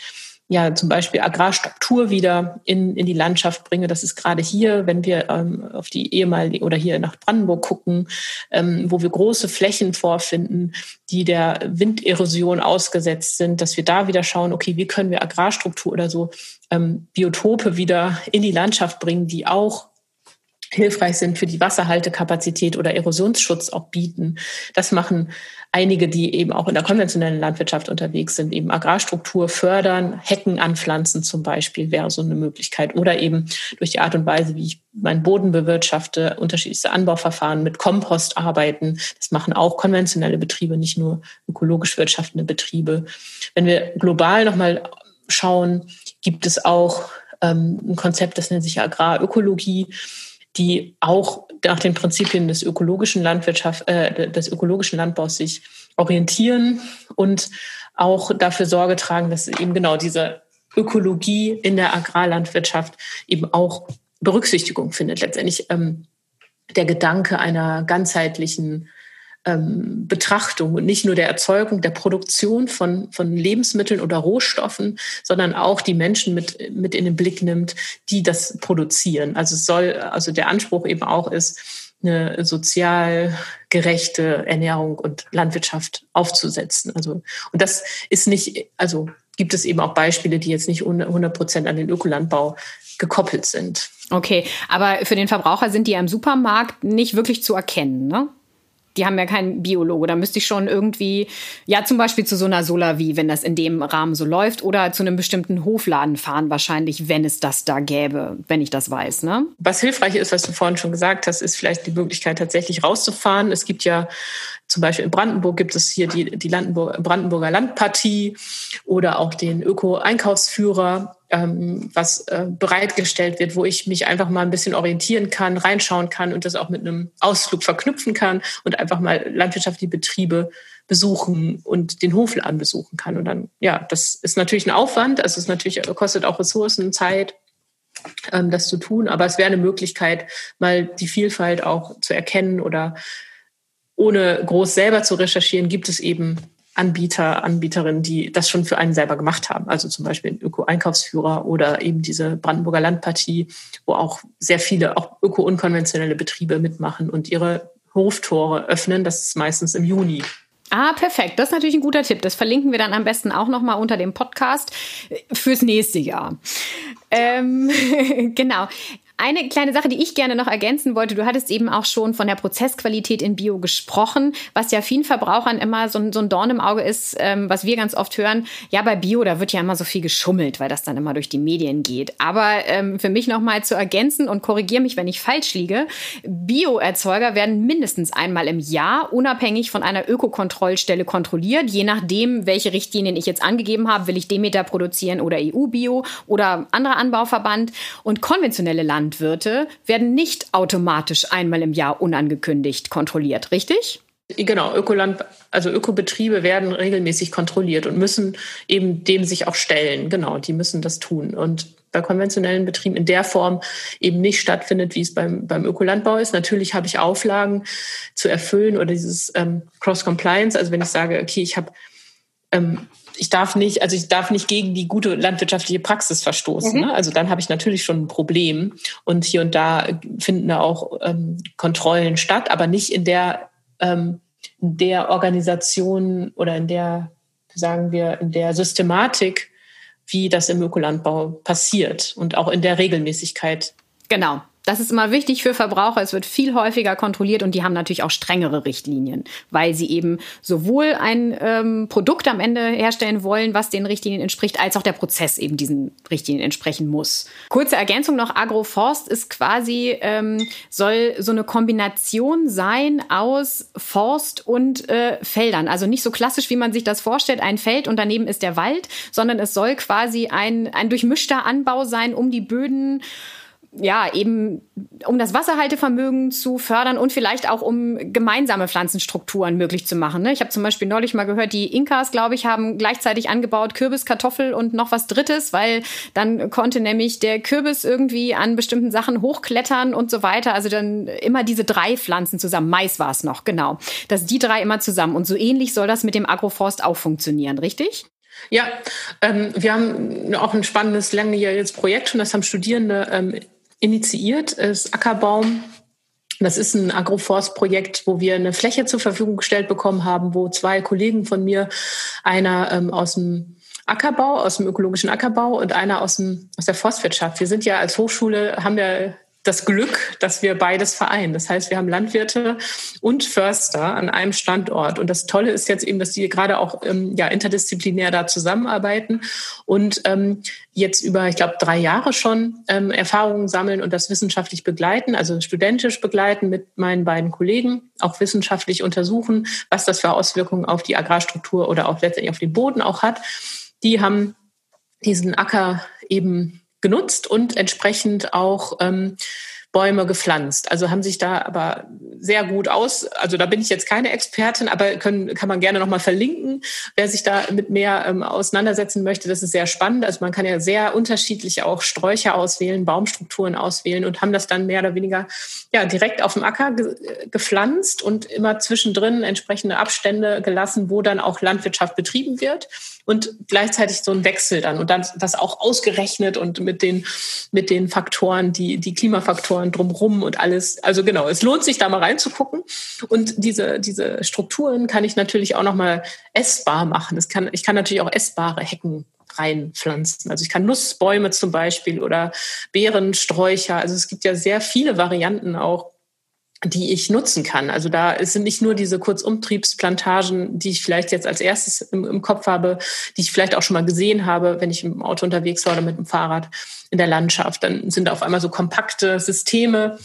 [SPEAKER 4] ja zum Beispiel Agrarstruktur wieder in, in die Landschaft bringe. Das ist gerade hier, wenn wir ähm, auf die ehemalige oder hier nach Brandenburg gucken, ähm, wo wir große Flächen vorfinden, die der Winderosion ausgesetzt sind, dass wir da wieder schauen, okay, wie können wir Agrarstruktur oder so ähm, Biotope wieder in die Landschaft bringen, die auch hilfreich sind für die Wasserhaltekapazität oder Erosionsschutz auch bieten. Das machen einige, die eben auch in der konventionellen Landwirtschaft unterwegs sind, eben Agrarstruktur fördern, Hecken anpflanzen zum Beispiel wäre so eine Möglichkeit oder eben durch die Art und Weise, wie ich meinen Boden bewirtschafte, unterschiedlichste Anbauverfahren mit Kompost arbeiten. Das machen auch konventionelle Betriebe, nicht nur ökologisch wirtschaftende Betriebe. Wenn wir global nochmal schauen, gibt es auch ähm, ein Konzept, das nennt sich Agrarökologie die auch nach den Prinzipien des ökologischen Landwirtschaft, äh, des ökologischen Landbaus sich orientieren und auch dafür Sorge tragen, dass eben genau diese Ökologie in der Agrarlandwirtschaft eben auch Berücksichtigung findet. Letztendlich ähm, der Gedanke einer ganzheitlichen ähm, Betrachtung und nicht nur der Erzeugung, der Produktion von, von Lebensmitteln oder Rohstoffen, sondern auch die Menschen mit, mit in den Blick nimmt, die das produzieren. Also es soll, also der Anspruch eben auch ist, eine sozial gerechte Ernährung und Landwirtschaft aufzusetzen. Also, und das ist nicht, also gibt es eben auch Beispiele, die jetzt nicht 100 Prozent an den Ökolandbau gekoppelt sind.
[SPEAKER 2] Okay, aber für den Verbraucher sind die ja im Supermarkt nicht wirklich zu erkennen, ne? Die haben ja kein Biologo. Da müsste ich schon irgendwie, ja, zum Beispiel zu so einer Solavi, wenn das in dem Rahmen so läuft, oder zu einem bestimmten Hofladen fahren, wahrscheinlich, wenn es das da gäbe, wenn ich das weiß. Ne?
[SPEAKER 4] Was hilfreich ist, was du vorhin schon gesagt hast, ist vielleicht die Möglichkeit, tatsächlich rauszufahren. Es gibt ja zum Beispiel in Brandenburg gibt es hier die, die Brandenburger Landpartie oder auch den Öko-Einkaufsführer, ähm, was äh, bereitgestellt wird, wo ich mich einfach mal ein bisschen orientieren kann, reinschauen kann und das auch mit einem Ausflug verknüpfen kann und einfach mal landwirtschaftliche Betriebe besuchen und den Hofladen besuchen kann. Und dann, ja, das ist natürlich ein Aufwand, also es natürlich kostet auch Ressourcen, Zeit, ähm, das zu tun, aber es wäre eine Möglichkeit, mal die Vielfalt auch zu erkennen oder ohne groß selber zu recherchieren, gibt es eben Anbieter, Anbieterinnen, die das schon für einen selber gemacht haben. Also zum Beispiel ein Öko-Einkaufsführer oder eben diese Brandenburger Landpartie, wo auch sehr viele auch öko-unkonventionelle Betriebe mitmachen und ihre Hoftore öffnen. Das ist meistens im Juni.
[SPEAKER 2] Ah, perfekt. Das ist natürlich ein guter Tipp. Das verlinken wir dann am besten auch nochmal unter dem Podcast fürs nächste Jahr. Ähm, genau. Eine kleine Sache, die ich gerne noch ergänzen wollte, du hattest eben auch schon von der Prozessqualität in Bio gesprochen, was ja vielen Verbrauchern immer so ein, so ein Dorn im Auge ist, ähm, was wir ganz oft hören, ja, bei Bio, da wird ja immer so viel geschummelt, weil das dann immer durch die Medien geht. Aber ähm, für mich nochmal zu ergänzen und korrigiere mich, wenn ich falsch liege, Bio-Erzeuger werden mindestens einmal im Jahr unabhängig von einer Ökokontrollstelle kontrolliert, je nachdem, welche Richtlinien ich jetzt angegeben habe, will ich Demeter produzieren oder EU-Bio oder anderer Anbauverband. Und konventionelle Land Landwirte werden nicht automatisch einmal im Jahr unangekündigt kontrolliert, richtig?
[SPEAKER 4] Genau, Ökoland, also Ökobetriebe werden regelmäßig kontrolliert und müssen eben dem sich auch stellen. Genau, die müssen das tun. Und bei konventionellen Betrieben in der Form eben nicht stattfindet, wie es beim, beim Ökolandbau ist. Natürlich habe ich Auflagen zu erfüllen oder dieses ähm, Cross-Compliance. Also wenn ich sage, okay, ich habe ähm, ich darf nicht, also ich darf nicht gegen die gute landwirtschaftliche Praxis verstoßen. Mhm. Ne? Also dann habe ich natürlich schon ein Problem. Und hier und da finden da auch ähm, Kontrollen statt, aber nicht in der, ähm, in der Organisation oder in der, sagen wir, in der Systematik, wie das im Ökolandbau passiert und auch in der Regelmäßigkeit.
[SPEAKER 2] Genau. Das ist immer wichtig für Verbraucher. Es wird viel häufiger kontrolliert und die haben natürlich auch strengere Richtlinien, weil sie eben sowohl ein ähm, Produkt am Ende herstellen wollen, was den Richtlinien entspricht, als auch der Prozess eben diesen Richtlinien entsprechen muss. Kurze Ergänzung noch: Agroforst ist quasi ähm, soll so eine Kombination sein aus Forst und äh, Feldern. Also nicht so klassisch, wie man sich das vorstellt, ein Feld und daneben ist der Wald, sondern es soll quasi ein ein durchmischter Anbau sein, um die Böden ja, eben um das Wasserhaltevermögen zu fördern und vielleicht auch um gemeinsame Pflanzenstrukturen möglich zu machen. Ne? Ich habe zum Beispiel neulich mal gehört, die Inkas, glaube ich, haben gleichzeitig angebaut Kürbis, Kartoffel und noch was Drittes, weil dann konnte nämlich der Kürbis irgendwie an bestimmten Sachen hochklettern und so weiter. Also dann immer diese drei Pflanzen zusammen. Mais war es noch, genau. Dass die drei immer zusammen. Und so ähnlich soll das mit dem Agroforst auch funktionieren, richtig?
[SPEAKER 4] Ja, ähm, wir haben auch ein spannendes langjähriges Projekt schon. Das haben Studierende ähm, initiiert, ist Ackerbaum. Das ist ein Agroforst-Projekt, wo wir eine Fläche zur Verfügung gestellt bekommen haben, wo zwei Kollegen von mir, einer ähm, aus dem Ackerbau, aus dem ökologischen Ackerbau und einer aus, dem, aus der Forstwirtschaft. Wir sind ja als Hochschule, haben wir das Glück, dass wir beides vereinen. Das heißt, wir haben Landwirte und Förster an einem Standort. Und das Tolle ist jetzt eben, dass die gerade auch ähm, ja, interdisziplinär da zusammenarbeiten und ähm, jetzt über, ich glaube, drei Jahre schon ähm, Erfahrungen sammeln und das wissenschaftlich begleiten, also studentisch begleiten mit meinen beiden Kollegen, auch wissenschaftlich untersuchen, was das für Auswirkungen auf die Agrarstruktur oder auch letztendlich auf den Boden auch hat. Die haben diesen Acker eben genutzt und entsprechend auch ähm, Bäume gepflanzt. Also haben sich da aber sehr gut aus. Also da bin ich jetzt keine Expertin, aber können, kann man gerne nochmal verlinken, wer sich da mit mehr ähm, auseinandersetzen möchte. Das ist sehr spannend. Also man kann ja sehr unterschiedlich auch Sträucher auswählen, Baumstrukturen auswählen und haben das dann mehr oder weniger ja direkt auf dem Acker ge gepflanzt und immer zwischendrin entsprechende Abstände gelassen, wo dann auch Landwirtschaft betrieben wird und gleichzeitig so ein Wechsel dann und dann das auch ausgerechnet und mit den mit den Faktoren, die die Klimafaktoren drumrum und alles. Also genau, es lohnt sich da mal reinzugucken und diese diese Strukturen kann ich natürlich auch noch mal essbar machen. Es kann ich kann natürlich auch essbare Hecken reinpflanzen. Also ich kann Nussbäume zum Beispiel oder Beerensträucher. Also es gibt ja sehr viele Varianten auch die ich nutzen kann. Also da sind nicht nur diese Kurzumtriebsplantagen, die ich vielleicht jetzt als erstes im, im, Kopf habe, die ich vielleicht auch schon mal gesehen habe, wenn ich im Auto unterwegs war oder mit dem Fahrrad in der Landschaft. Dann sind da auf einmal so kompakte Systeme.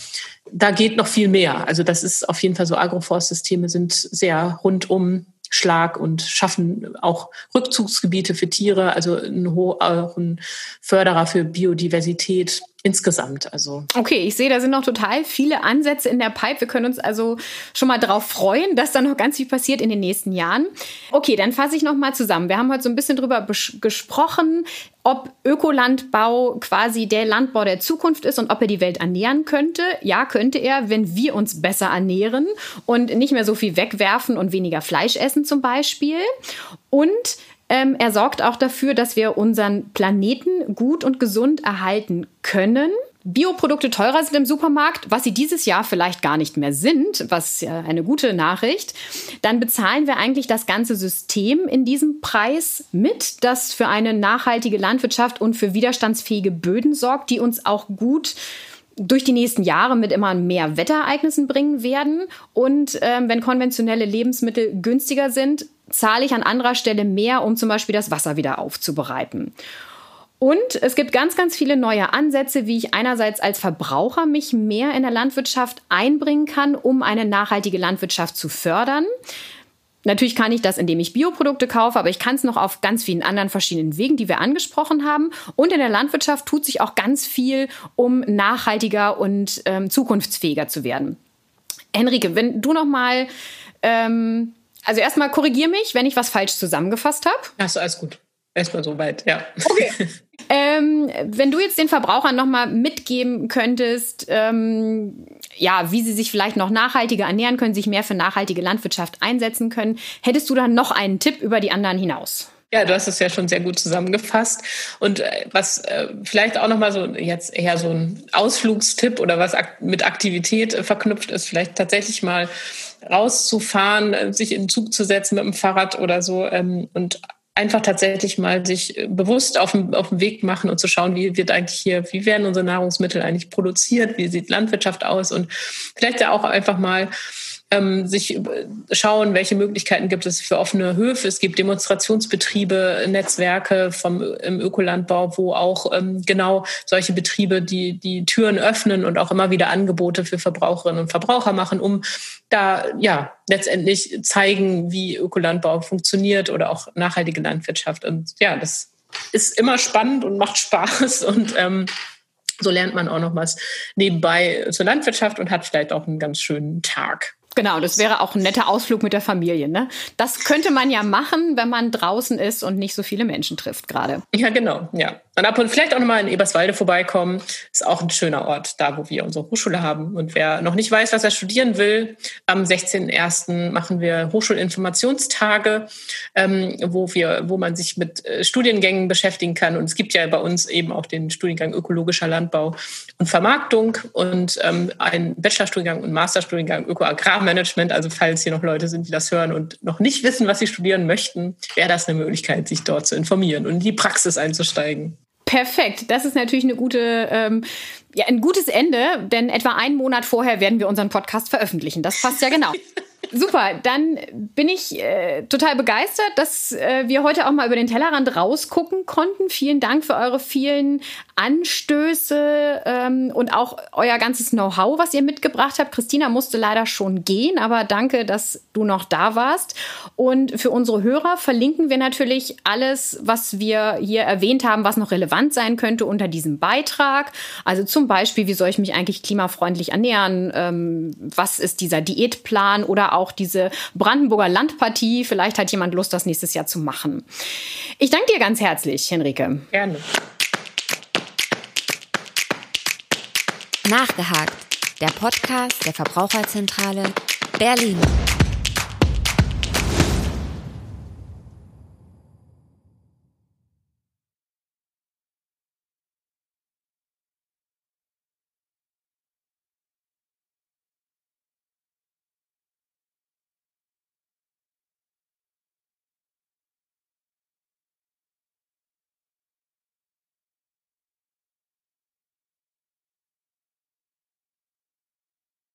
[SPEAKER 4] Da geht noch viel mehr. Also das ist auf jeden Fall so Agroforstsysteme sind sehr rundum Schlag und schaffen auch Rückzugsgebiete für Tiere, also ein, auch ein Förderer für Biodiversität insgesamt. Also
[SPEAKER 2] okay, ich sehe, da sind noch total viele Ansätze in der Pipe. Wir können uns also schon mal darauf freuen, dass da noch ganz viel passiert in den nächsten Jahren. Okay, dann fasse ich noch mal zusammen. Wir haben heute so ein bisschen drüber gesprochen, ob Ökolandbau quasi der Landbau der Zukunft ist und ob er die Welt ernähren könnte. Ja, könnte er, wenn wir uns besser ernähren und nicht mehr so viel wegwerfen und weniger Fleisch essen zum Beispiel. Und ähm, er sorgt auch dafür, dass wir unseren Planeten gut und gesund erhalten können. Bioprodukte teurer sind im Supermarkt, was sie dieses Jahr vielleicht gar nicht mehr sind, was ja eine gute Nachricht, dann bezahlen wir eigentlich das ganze System in diesem Preis mit, das für eine nachhaltige Landwirtschaft und für widerstandsfähige Böden sorgt, die uns auch gut durch die nächsten Jahre mit immer mehr Wetterereignissen bringen werden. Und ähm, wenn konventionelle Lebensmittel günstiger sind, zahle ich an anderer Stelle mehr, um zum Beispiel das Wasser wieder aufzubereiten. Und es gibt ganz, ganz viele neue Ansätze, wie ich einerseits als Verbraucher mich mehr in der Landwirtschaft einbringen kann, um eine nachhaltige Landwirtschaft zu fördern. Natürlich kann ich das, indem ich Bioprodukte kaufe, aber ich kann es noch auf ganz vielen anderen verschiedenen Wegen, die wir angesprochen haben. Und in der Landwirtschaft tut sich auch ganz viel, um nachhaltiger und ähm, zukunftsfähiger zu werden. Henrike, wenn du noch mal ähm, also erstmal korrigier mich, wenn ich was falsch zusammengefasst habe.
[SPEAKER 4] Achso, alles gut. Erstmal soweit, ja.
[SPEAKER 2] Okay. ähm, wenn du jetzt den Verbrauchern nochmal mitgeben könntest, ähm, ja, wie sie sich vielleicht noch nachhaltiger ernähren können, sich mehr für nachhaltige Landwirtschaft einsetzen können, hättest du dann noch einen Tipp über die anderen hinaus?
[SPEAKER 4] Ja, du hast es ja schon sehr gut zusammengefasst. Und äh, was äh, vielleicht auch nochmal so jetzt eher so ein Ausflugstipp oder was ak mit Aktivität äh, verknüpft ist, vielleicht tatsächlich mal rauszufahren, äh, sich in den Zug zu setzen mit dem Fahrrad oder so ähm, und einfach tatsächlich mal sich äh, bewusst auf den, auf den Weg machen und zu schauen, wie wird eigentlich hier, wie werden unsere Nahrungsmittel eigentlich produziert, wie sieht Landwirtschaft aus und vielleicht ja auch einfach mal ähm, sich schauen, welche Möglichkeiten gibt es für offene Höfe. Es gibt Demonstrationsbetriebe, Netzwerke vom, im Ökolandbau, wo auch ähm, genau solche Betriebe die, die Türen öffnen und auch immer wieder Angebote für Verbraucherinnen und Verbraucher machen, um da ja letztendlich zeigen, wie Ökolandbau funktioniert oder auch nachhaltige Landwirtschaft. Und ja, das ist immer spannend und macht Spaß und ähm, so lernt man auch noch was nebenbei zur Landwirtschaft und hat vielleicht auch einen ganz schönen Tag.
[SPEAKER 2] Genau, das wäre auch ein netter Ausflug mit der Familie. Ne? Das könnte man ja machen, wenn man draußen ist und nicht so viele Menschen trifft gerade.
[SPEAKER 4] Ja, genau. Ja. Und ab und vielleicht auch nochmal in Eberswalde vorbeikommen. Ist auch ein schöner Ort, da wo wir unsere Hochschule haben. Und wer noch nicht weiß, was er studieren will, am 16.01. machen wir Hochschulinformationstage, ähm, wo wir, wo man sich mit äh, Studiengängen beschäftigen kann. Und es gibt ja bei uns eben auch den Studiengang Ökologischer Landbau und Vermarktung und ähm, einen Bachelorstudiengang und Masterstudiengang Öko-Agrarmanagement. Also falls hier noch Leute sind, die das hören und noch nicht wissen, was sie studieren möchten, wäre das eine Möglichkeit, sich dort zu informieren und in die Praxis einzusteigen.
[SPEAKER 2] Perfekt. Das ist natürlich eine gute, ähm, ja, ein gutes Ende, denn etwa einen Monat vorher werden wir unseren Podcast veröffentlichen. Das passt ja genau. Super, dann bin ich äh, total begeistert, dass äh, wir heute auch mal über den Tellerrand rausgucken konnten. Vielen Dank für eure vielen Anstöße ähm, und auch euer ganzes Know-how, was ihr mitgebracht habt. Christina musste leider schon gehen, aber danke, dass du noch da warst. Und für unsere Hörer verlinken wir natürlich alles, was wir hier erwähnt haben, was noch relevant sein könnte unter diesem Beitrag. Also zum Beispiel, wie soll ich mich eigentlich klimafreundlich ernähren? Ähm, was ist dieser Diätplan oder auch diese Brandenburger Landpartie? Vielleicht hat jemand Lust, das nächstes Jahr zu machen. Ich danke dir ganz herzlich, Henrike.
[SPEAKER 4] Gerne.
[SPEAKER 1] Nachgehakt, der Podcast der Verbraucherzentrale Berlin.